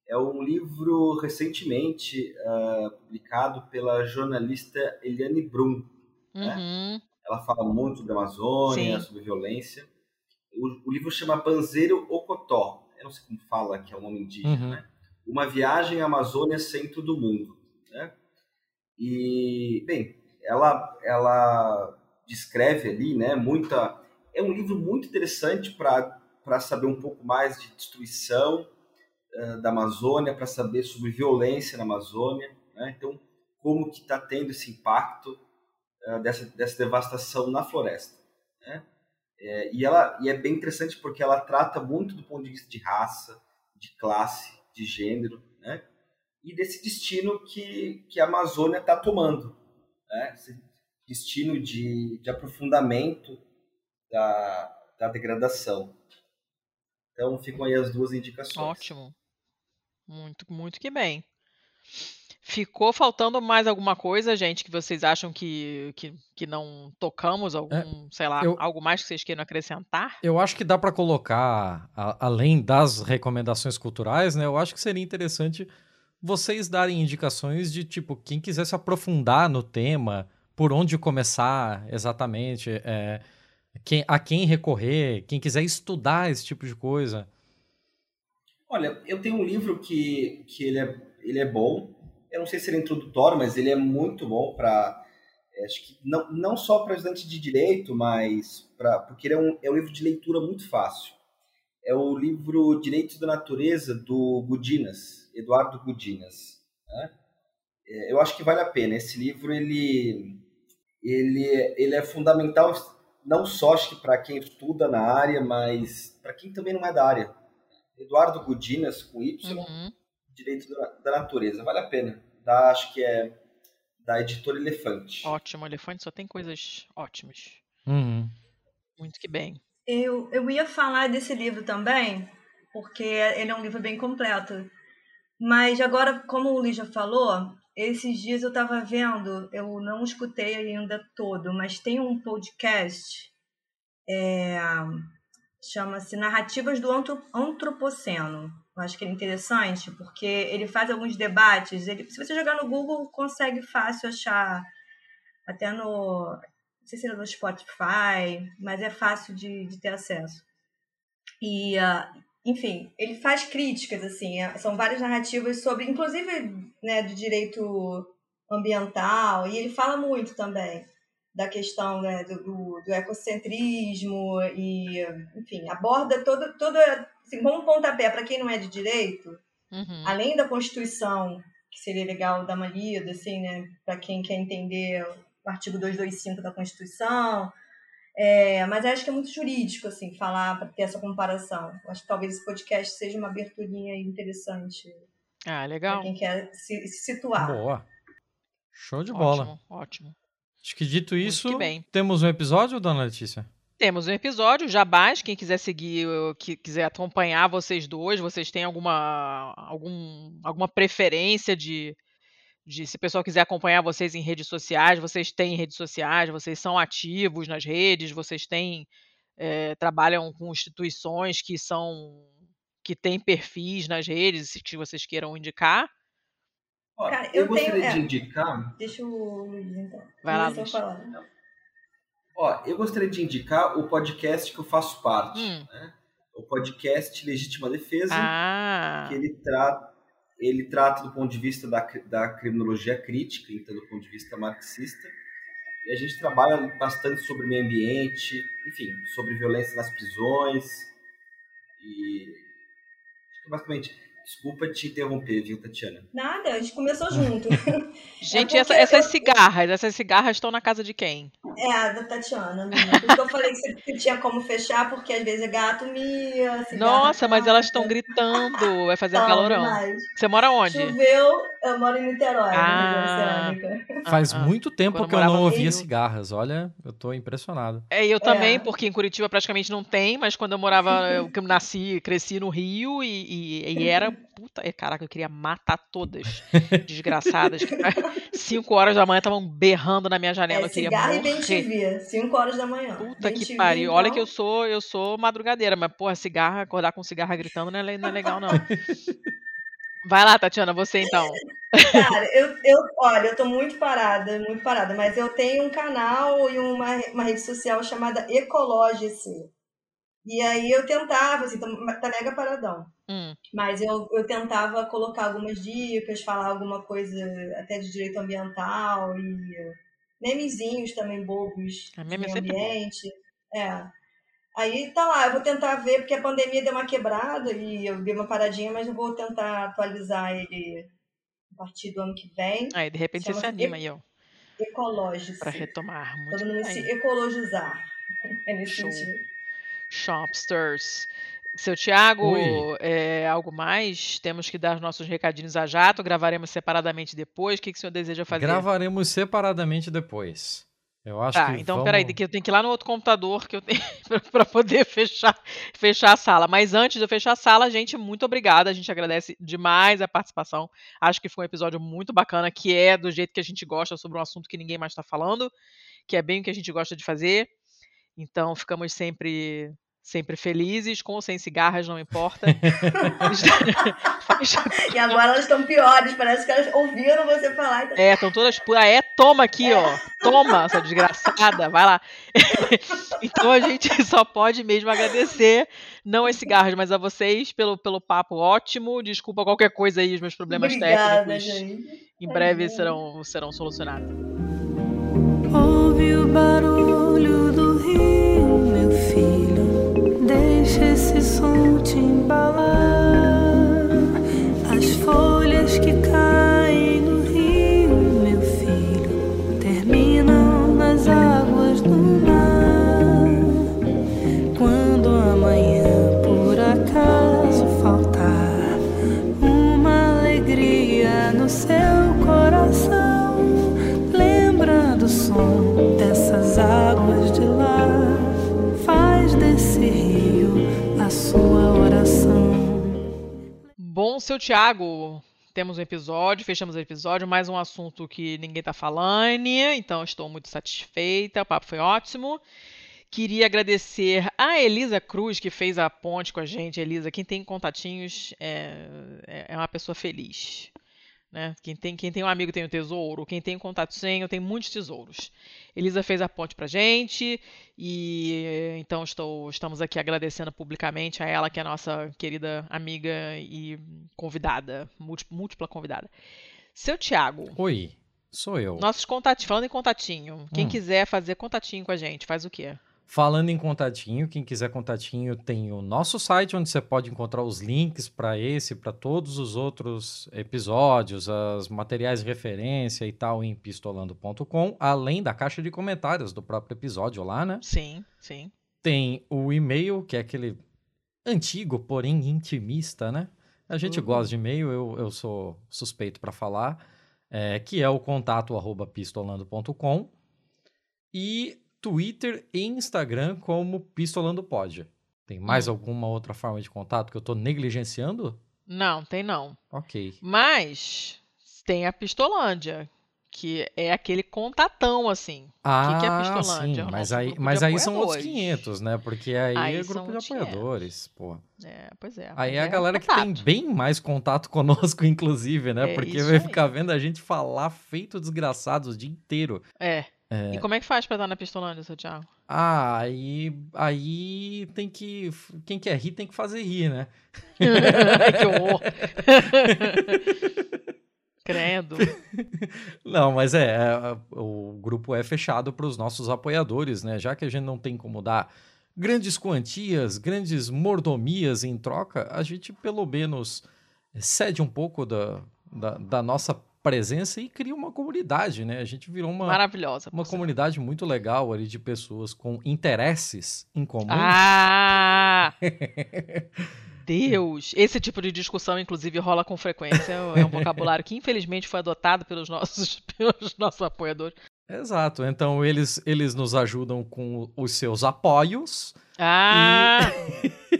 É um livro recentemente uh, publicado pela jornalista Eliane Brum. Né? Uhum. Né? Ela fala muito sobre a Amazônia, Sim. sobre violência. O, o, livro chama Panzeiro Ocotó. Eu não sei como fala, que é o nome indígena, uhum. né? Uma viagem à Amazônia centro do mundo. Né? E, bem, ela, ela descreve ali, né, muita... É um livro muito interessante para para saber um pouco mais de destruição uh, da Amazônia, para saber sobre violência na Amazônia. Né? Então, como que está tendo esse impacto dessa, dessa devastação na floresta. Né? É, e, ela, e é bem interessante porque ela trata muito do ponto de vista de raça, de classe, de gênero, né? e desse destino que, que a Amazônia está tomando. Né? Esse destino de, de aprofundamento da, da degradação. Então ficam aí as duas indicações. Ótimo. Muito, muito que bem. Ficou faltando mais alguma coisa, gente, que vocês acham que, que, que não tocamos? Algum, é, sei lá, eu, algo mais que vocês queiram acrescentar? Eu acho que dá para colocar, a, além das recomendações culturais, né? Eu acho que seria interessante vocês darem indicações de, tipo, quem quiser se aprofundar no tema, por onde começar exatamente. É, quem, a quem recorrer, quem quiser estudar esse tipo de coisa? Olha, eu tenho um livro que, que ele, é, ele é bom. Eu não sei se ele é introdutório, mas ele é muito bom para. É, acho que não, não só para estudante de direito, mas pra, porque ele é um, é um livro de leitura muito fácil. É o livro Direitos da Natureza do Gudinas, Eduardo Gudinas. Né? É, eu acho que vale a pena. Esse livro ele, ele, ele é fundamental não só para quem estuda na área, mas para quem também não é da área. Eduardo Gudinas, com Y, uhum. Direito da, Natureza. Vale a pena. Da, acho que é da editora Elefante. Ótimo, Elefante só tem coisas ótimas. Uhum. Muito que bem. Eu, eu ia falar desse livro também, porque ele é um livro bem completo. Mas agora, como o Luiz já falou, esses dias eu estava vendo, eu não escutei ainda todo, mas tem um podcast, é, chama-se Narrativas do Antropoceno. Eu acho que ele é interessante, porque ele faz alguns debates. Ele, se você jogar no Google, consegue fácil achar, até no. Não sei se é no Spotify, mas é fácil de, de ter acesso. E, uh, enfim, ele faz críticas, assim, é, são várias narrativas sobre, inclusive, né, do direito ambiental, e ele fala muito também da questão né, do, do, do ecocentrismo e, enfim, aborda todo, todo assim, como pontapé para quem não é de direito, uhum. além da Constituição, que seria legal dar uma lida, assim, né, para quem quer entender o artigo 225 da Constituição, é, mas acho que é muito jurídico, assim, falar, para ter essa comparação. Acho que talvez esse podcast seja uma aberturinha interessante. Ah, legal. Pra quem quer se, se situar. Boa. Show de bola. Ótimo, ótimo. Acho que dito isso, temos um episódio, dona Letícia? Temos um episódio, Jabás, quem quiser seguir, que quiser acompanhar vocês dois, vocês têm alguma, algum, alguma preferência de, de se o pessoal quiser acompanhar vocês em redes sociais, vocês têm redes sociais, vocês são ativos nas redes, vocês têm é, trabalham com instituições que são que tem perfis nas redes, se vocês queiram indicar. Cara, eu, eu gostaria tenho, de é, indicar. Deixa o Luiz então. Vai lá, Luiz. Ó, eu gostaria de indicar o podcast que eu faço parte. Hum. Né? O podcast Legítima Defesa, ah. que ele trata, ele trata do ponto de vista da, da criminologia crítica, então do ponto de vista marxista. E a gente trabalha bastante sobre meio ambiente, enfim, sobre violência nas prisões. E basicamente Desculpa te interromper, viu, Tatiana? Nada, a gente começou junto. gente, é essa, essas eu... cigarras, essas cigarras estão na casa de quem? É, a da Tatiana. Porque eu falei que você tinha como fechar, porque às vezes é gato mia. Nossa, mas elas estão gritando, vai fazer um calorão. Demais. Você mora onde? Choveu, eu moro em Niterói, ah, Faz ah, muito tempo que eu não ouvia cigarras, olha, eu tô impressionado. É, eu também, é. porque em Curitiba praticamente não tem, mas quando eu morava, eu nasci, cresci no Rio e, e, e era puta. Caraca, eu queria matar todas. Desgraçadas. Cinco horas da manhã estavam berrando na minha janela. É, eu queria morrer. e bem TV. Cinco horas da manhã. Puta que pariu. Então... Olha que eu sou, eu sou madrugadeira, mas, porra, cigarra, acordar com cigarra gritando não é, não é legal, não. Vai lá, Tatiana, você então. Cara, eu, eu, olha, eu tô muito parada, muito parada, mas eu tenho um canal e uma, uma rede social chamada Ecologice. E aí eu tentava, assim, tá, mega paradão. Hum. Mas eu, eu tentava colocar algumas dicas, falar alguma coisa até de direito ambiental e memezinhos também bobos a meme de é ambiente. É. Aí tá lá, eu vou tentar ver, porque a pandemia deu uma quebrada e eu dei uma paradinha, mas eu vou tentar atualizar ele a partir do ano que vem. Aí, de repente você se anima aí, ó. Ecológico. Para retomar. Muito Todo mundo se ecologizar. É nesse Show. sentido. Shopsters. Seu Tiago, é, algo mais? Temos que dar os nossos recadinhos a jato, gravaremos separadamente depois. O que, que o senhor deseja fazer? Gravaremos separadamente depois. Eu acho tá, que. então vamos... peraí, que eu tenho que ir lá no outro computador que eu tenho para poder fechar, fechar a sala. Mas antes de eu fechar a sala, gente, muito obrigada. A gente agradece demais a participação. Acho que foi um episódio muito bacana, que é do jeito que a gente gosta, sobre um assunto que ninguém mais está falando, que é bem o que a gente gosta de fazer. Então ficamos sempre sempre felizes, com ou sem cigarras, não importa. e agora elas estão piores, parece que elas ouviram você falar. Então... É, estão todas por ah, é, toma aqui, é. ó. Toma, essa desgraçada, vai lá. então a gente só pode mesmo agradecer, não as cigarras, mas a vocês pelo, pelo papo ótimo. Desculpa qualquer coisa aí, os meus problemas Obrigada, técnicos. Gente. Em breve serão, serão solucionados. Ouve o barulho do rio, meu filho. Deixa esse som te embalar. As folhas que caem seu Tiago, temos um episódio, fechamos o episódio, mais um assunto que ninguém tá falando, então estou muito satisfeita, o papo foi ótimo. Queria agradecer a Elisa Cruz, que fez a ponte com a gente. Elisa, quem tem contatinhos é, é, é uma pessoa feliz. Né? Quem, tem, quem tem um amigo tem um tesouro, quem tem um contato senho tem muitos tesouros. Elisa fez a ponte pra gente e então estou, estamos aqui agradecendo publicamente a ela, que é a nossa querida amiga e convidada, múltipla convidada. Seu Tiago. Oi, sou eu. Nossos contatinhos, falando em contatinho, quem hum. quiser fazer contatinho com a gente, faz o quê? Falando em contatinho, quem quiser contatinho tem o nosso site onde você pode encontrar os links para esse, para todos os outros episódios, os materiais de referência e tal em pistolando.com, além da caixa de comentários do próprio episódio lá, né? Sim, sim. Tem o e-mail, que é aquele antigo, porém intimista, né? A gente uhum. gosta de e-mail, eu, eu sou suspeito para falar, é, que é o contato arroba pistolando.com. E Twitter e Instagram como Pistolando Pod. Tem mais hum. alguma outra forma de contato que eu estou negligenciando? Não, tem não. Ok. Mas tem a Pistolândia, que é aquele contatão, assim. Ah, o que, que é Pistolândia? Sim, mas aí, mas aí são outros 500, né? Porque aí, aí é grupo de apoiadores, pô. É, pois é. Aí é a galera é que tem bem mais contato conosco, inclusive, né? É Porque vai aí. ficar vendo a gente falar feito desgraçados o dia inteiro. É. É... E como é que faz pra estar na Pistolândia, seu Thiago? Ah, aí, aí tem que. Quem quer rir tem que fazer rir, né? que horror! Credo. Não, mas é, é, o grupo é fechado para os nossos apoiadores, né? Já que a gente não tem como dar grandes quantias, grandes mordomias em troca, a gente pelo menos cede um pouco da, da, da nossa presença e cria uma comunidade, né? A gente virou uma maravilhosa, uma comunidade muito legal ali de pessoas com interesses em comum. Ah! Deus! Esse tipo de discussão, inclusive, rola com frequência. É um vocabulário que, infelizmente, foi adotado pelos nossos, pelos nossos apoiadores. Exato. Então, eles, eles nos ajudam com os seus apoios. Ah! E...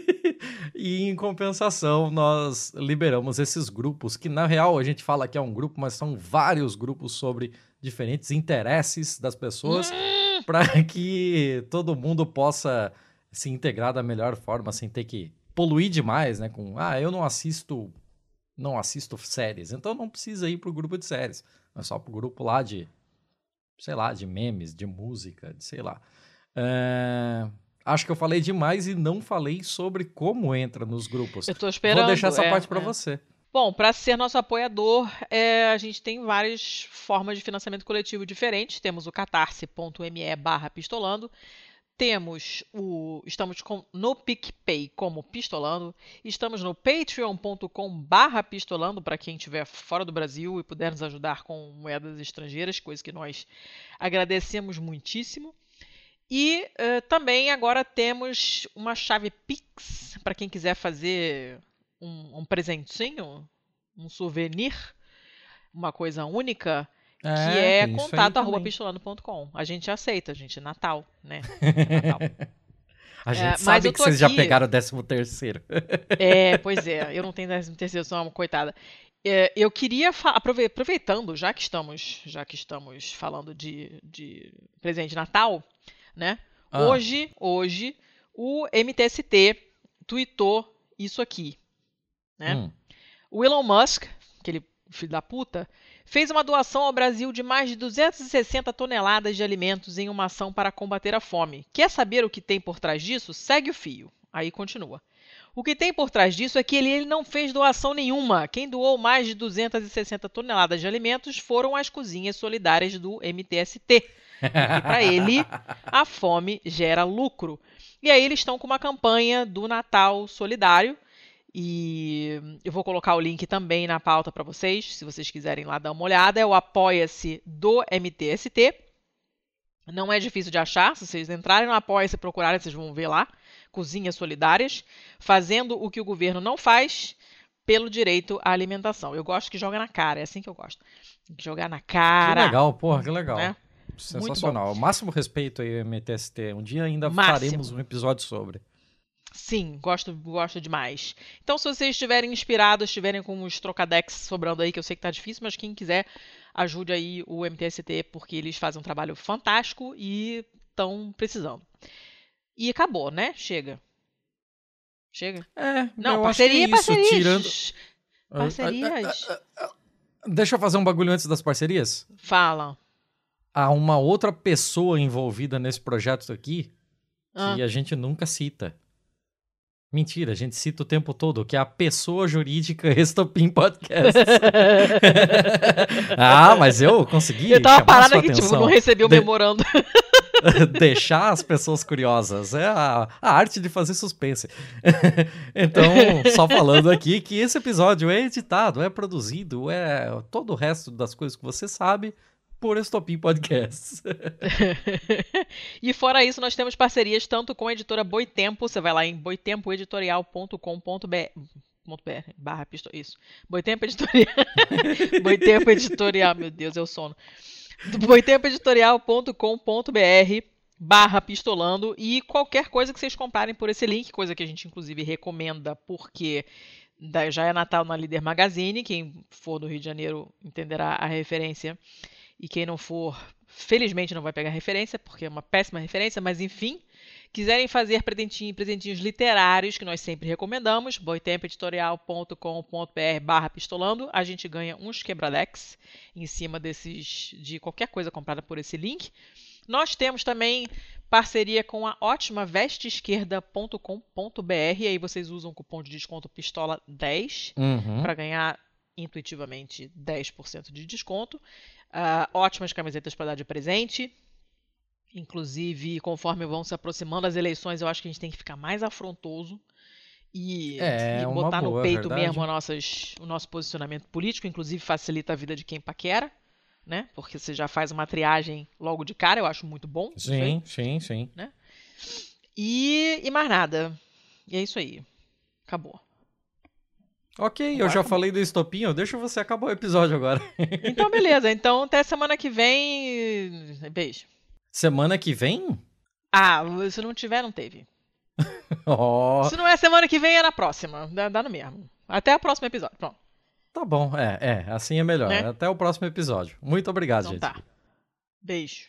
e em compensação, nós liberamos esses grupos, que na real a gente fala que é um grupo, mas são vários grupos sobre diferentes interesses das pessoas, hum. para que todo mundo possa se integrar da melhor forma, sem ter que poluir demais, né? Com, ah, eu não assisto, não assisto séries, então não precisa ir pro grupo de séries, é só pro grupo lá de, sei lá, de memes, de música, de sei lá. É... Acho que eu falei demais e não falei sobre como entra nos grupos. Eu tô esperando. Vou deixar essa é, parte para é. você. Bom, para ser nosso apoiador, é, a gente tem várias formas de financiamento coletivo diferentes. Temos o catarse.me barra pistolando. Temos o. Estamos com, no PicPay como Pistolando. Estamos no patreon.com barra pistolando para quem estiver fora do Brasil e puder nos ajudar com moedas estrangeiras, coisa que nós agradecemos muitíssimo. E uh, também agora temos uma chave Pix para quem quiser fazer um, um, presentinho, um souvenir, uma coisa única, é, que é contato@pistolando.com. A gente aceita, gente, Natal, né? Natal. A gente é, sabe que vocês aqui... já pegaram o 13 terceiro. É, pois é, eu não tenho 13 terceiro, sou uma coitada. É, eu queria aproveitando, já que estamos, já que estamos falando de, de presente de Natal, né? Ah. Hoje, hoje, o MTST tweetou isso aqui, né? Hum. O Elon Musk, aquele filho da puta, fez uma doação ao Brasil de mais de 260 toneladas de alimentos em uma ação para combater a fome. Quer saber o que tem por trás disso? Segue o fio. Aí continua. O que tem por trás disso é que ele, ele, não fez doação nenhuma. Quem doou mais de 260 toneladas de alimentos foram as cozinhas solidárias do MTST. E para ele, a fome gera lucro. E aí eles estão com uma campanha do Natal Solidário. E eu vou colocar o link também na pauta para vocês, se vocês quiserem lá dar uma olhada. É o Apoia-se do MTST. Não é difícil de achar. Se vocês entrarem no Apoia-se e procurarem, vocês vão ver lá. Cozinhas Solidárias. Fazendo o que o governo não faz pelo direito à alimentação. Eu gosto que joga na cara, é assim que eu gosto. Jogar na cara. Que legal, porra, que legal. Né? Sensacional. Máximo respeito aí, MTST. Um dia ainda Máximo. faremos um episódio sobre. Sim, gosto, gosto demais. Então, se vocês estiverem inspirados, estiverem com uns trocadex sobrando aí, que eu sei que tá difícil, mas quem quiser, ajude aí o MTST, porque eles fazem um trabalho fantástico e estão precisando. E acabou, né? Chega. Chega? É, não, parceria, é isso, parcerias. Tirando... Parcerias. Deixa eu fazer um bagulho antes das parcerias? Fala há uma outra pessoa envolvida nesse projeto aqui ah. que a gente nunca cita. Mentira, a gente cita o tempo todo, que é a pessoa jurídica Estopim Podcast. ah, mas eu consegui. Eu tava parado aqui, tipo, não recebi o De... memorando. Deixar as pessoas curiosas. É a, a arte de fazer suspense. então, só falando aqui que esse episódio é editado, é produzido, é todo o resto das coisas que você sabe por Estopim Podcast. e fora isso, nós temos parcerias tanto com a editora Boitempo, você vai lá em boitempoeditorial.com.br barra pisto, isso. Boitempo Editorial. Boitempo Editorial, meu Deus, o sono. boitempoeditorial.com.br barra pistolando e qualquer coisa que vocês comprarem por esse link, coisa que a gente inclusive recomenda porque já é Natal na Líder Magazine, quem for do Rio de Janeiro entenderá a referência E quem não for, felizmente não vai pegar referência, porque é uma péssima referência, mas enfim. Quiserem fazer presentinho, presentinhos literários, que nós sempre recomendamos, boitempoeditorial.com.br barra pistolando, a gente ganha uns quebradex em cima desses de qualquer coisa comprada por esse link. Nós temos também parceria com a ótima vesteesquerda.com.br, e aí vocês usam o cupom de desconto pistola10 uhum. para ganhar intuitivamente 10% de desconto. Uh, ótimas camisetas para dar de presente. Inclusive, conforme vão se aproximando as eleições, eu acho que a gente tem que ficar mais afrontoso e, é, e botar boa, no peito verdade. mesmo nossas, o nosso posicionamento político. Inclusive, facilita a vida de quem paquera, né? Porque você já faz uma triagem logo de cara, eu acho muito bom. Sim, sim, sim. Né? E, e mais nada. E é isso aí. Acabou. Ok, eu já falei do estopinho, deixa você acabar o episódio agora. Então, beleza. Então, até semana que vem. Beijo. Semana que vem? Ah, se não tiver, não teve. oh. Se não é semana que vem, é na próxima. Dá, dá no mesmo. Até o próximo episódio. Pronto. Tá bom, é, é. Assim é melhor. Né? Até o próximo episódio. Muito obrigado, então, gente. Tá. Beijo.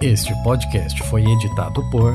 Este podcast foi editado por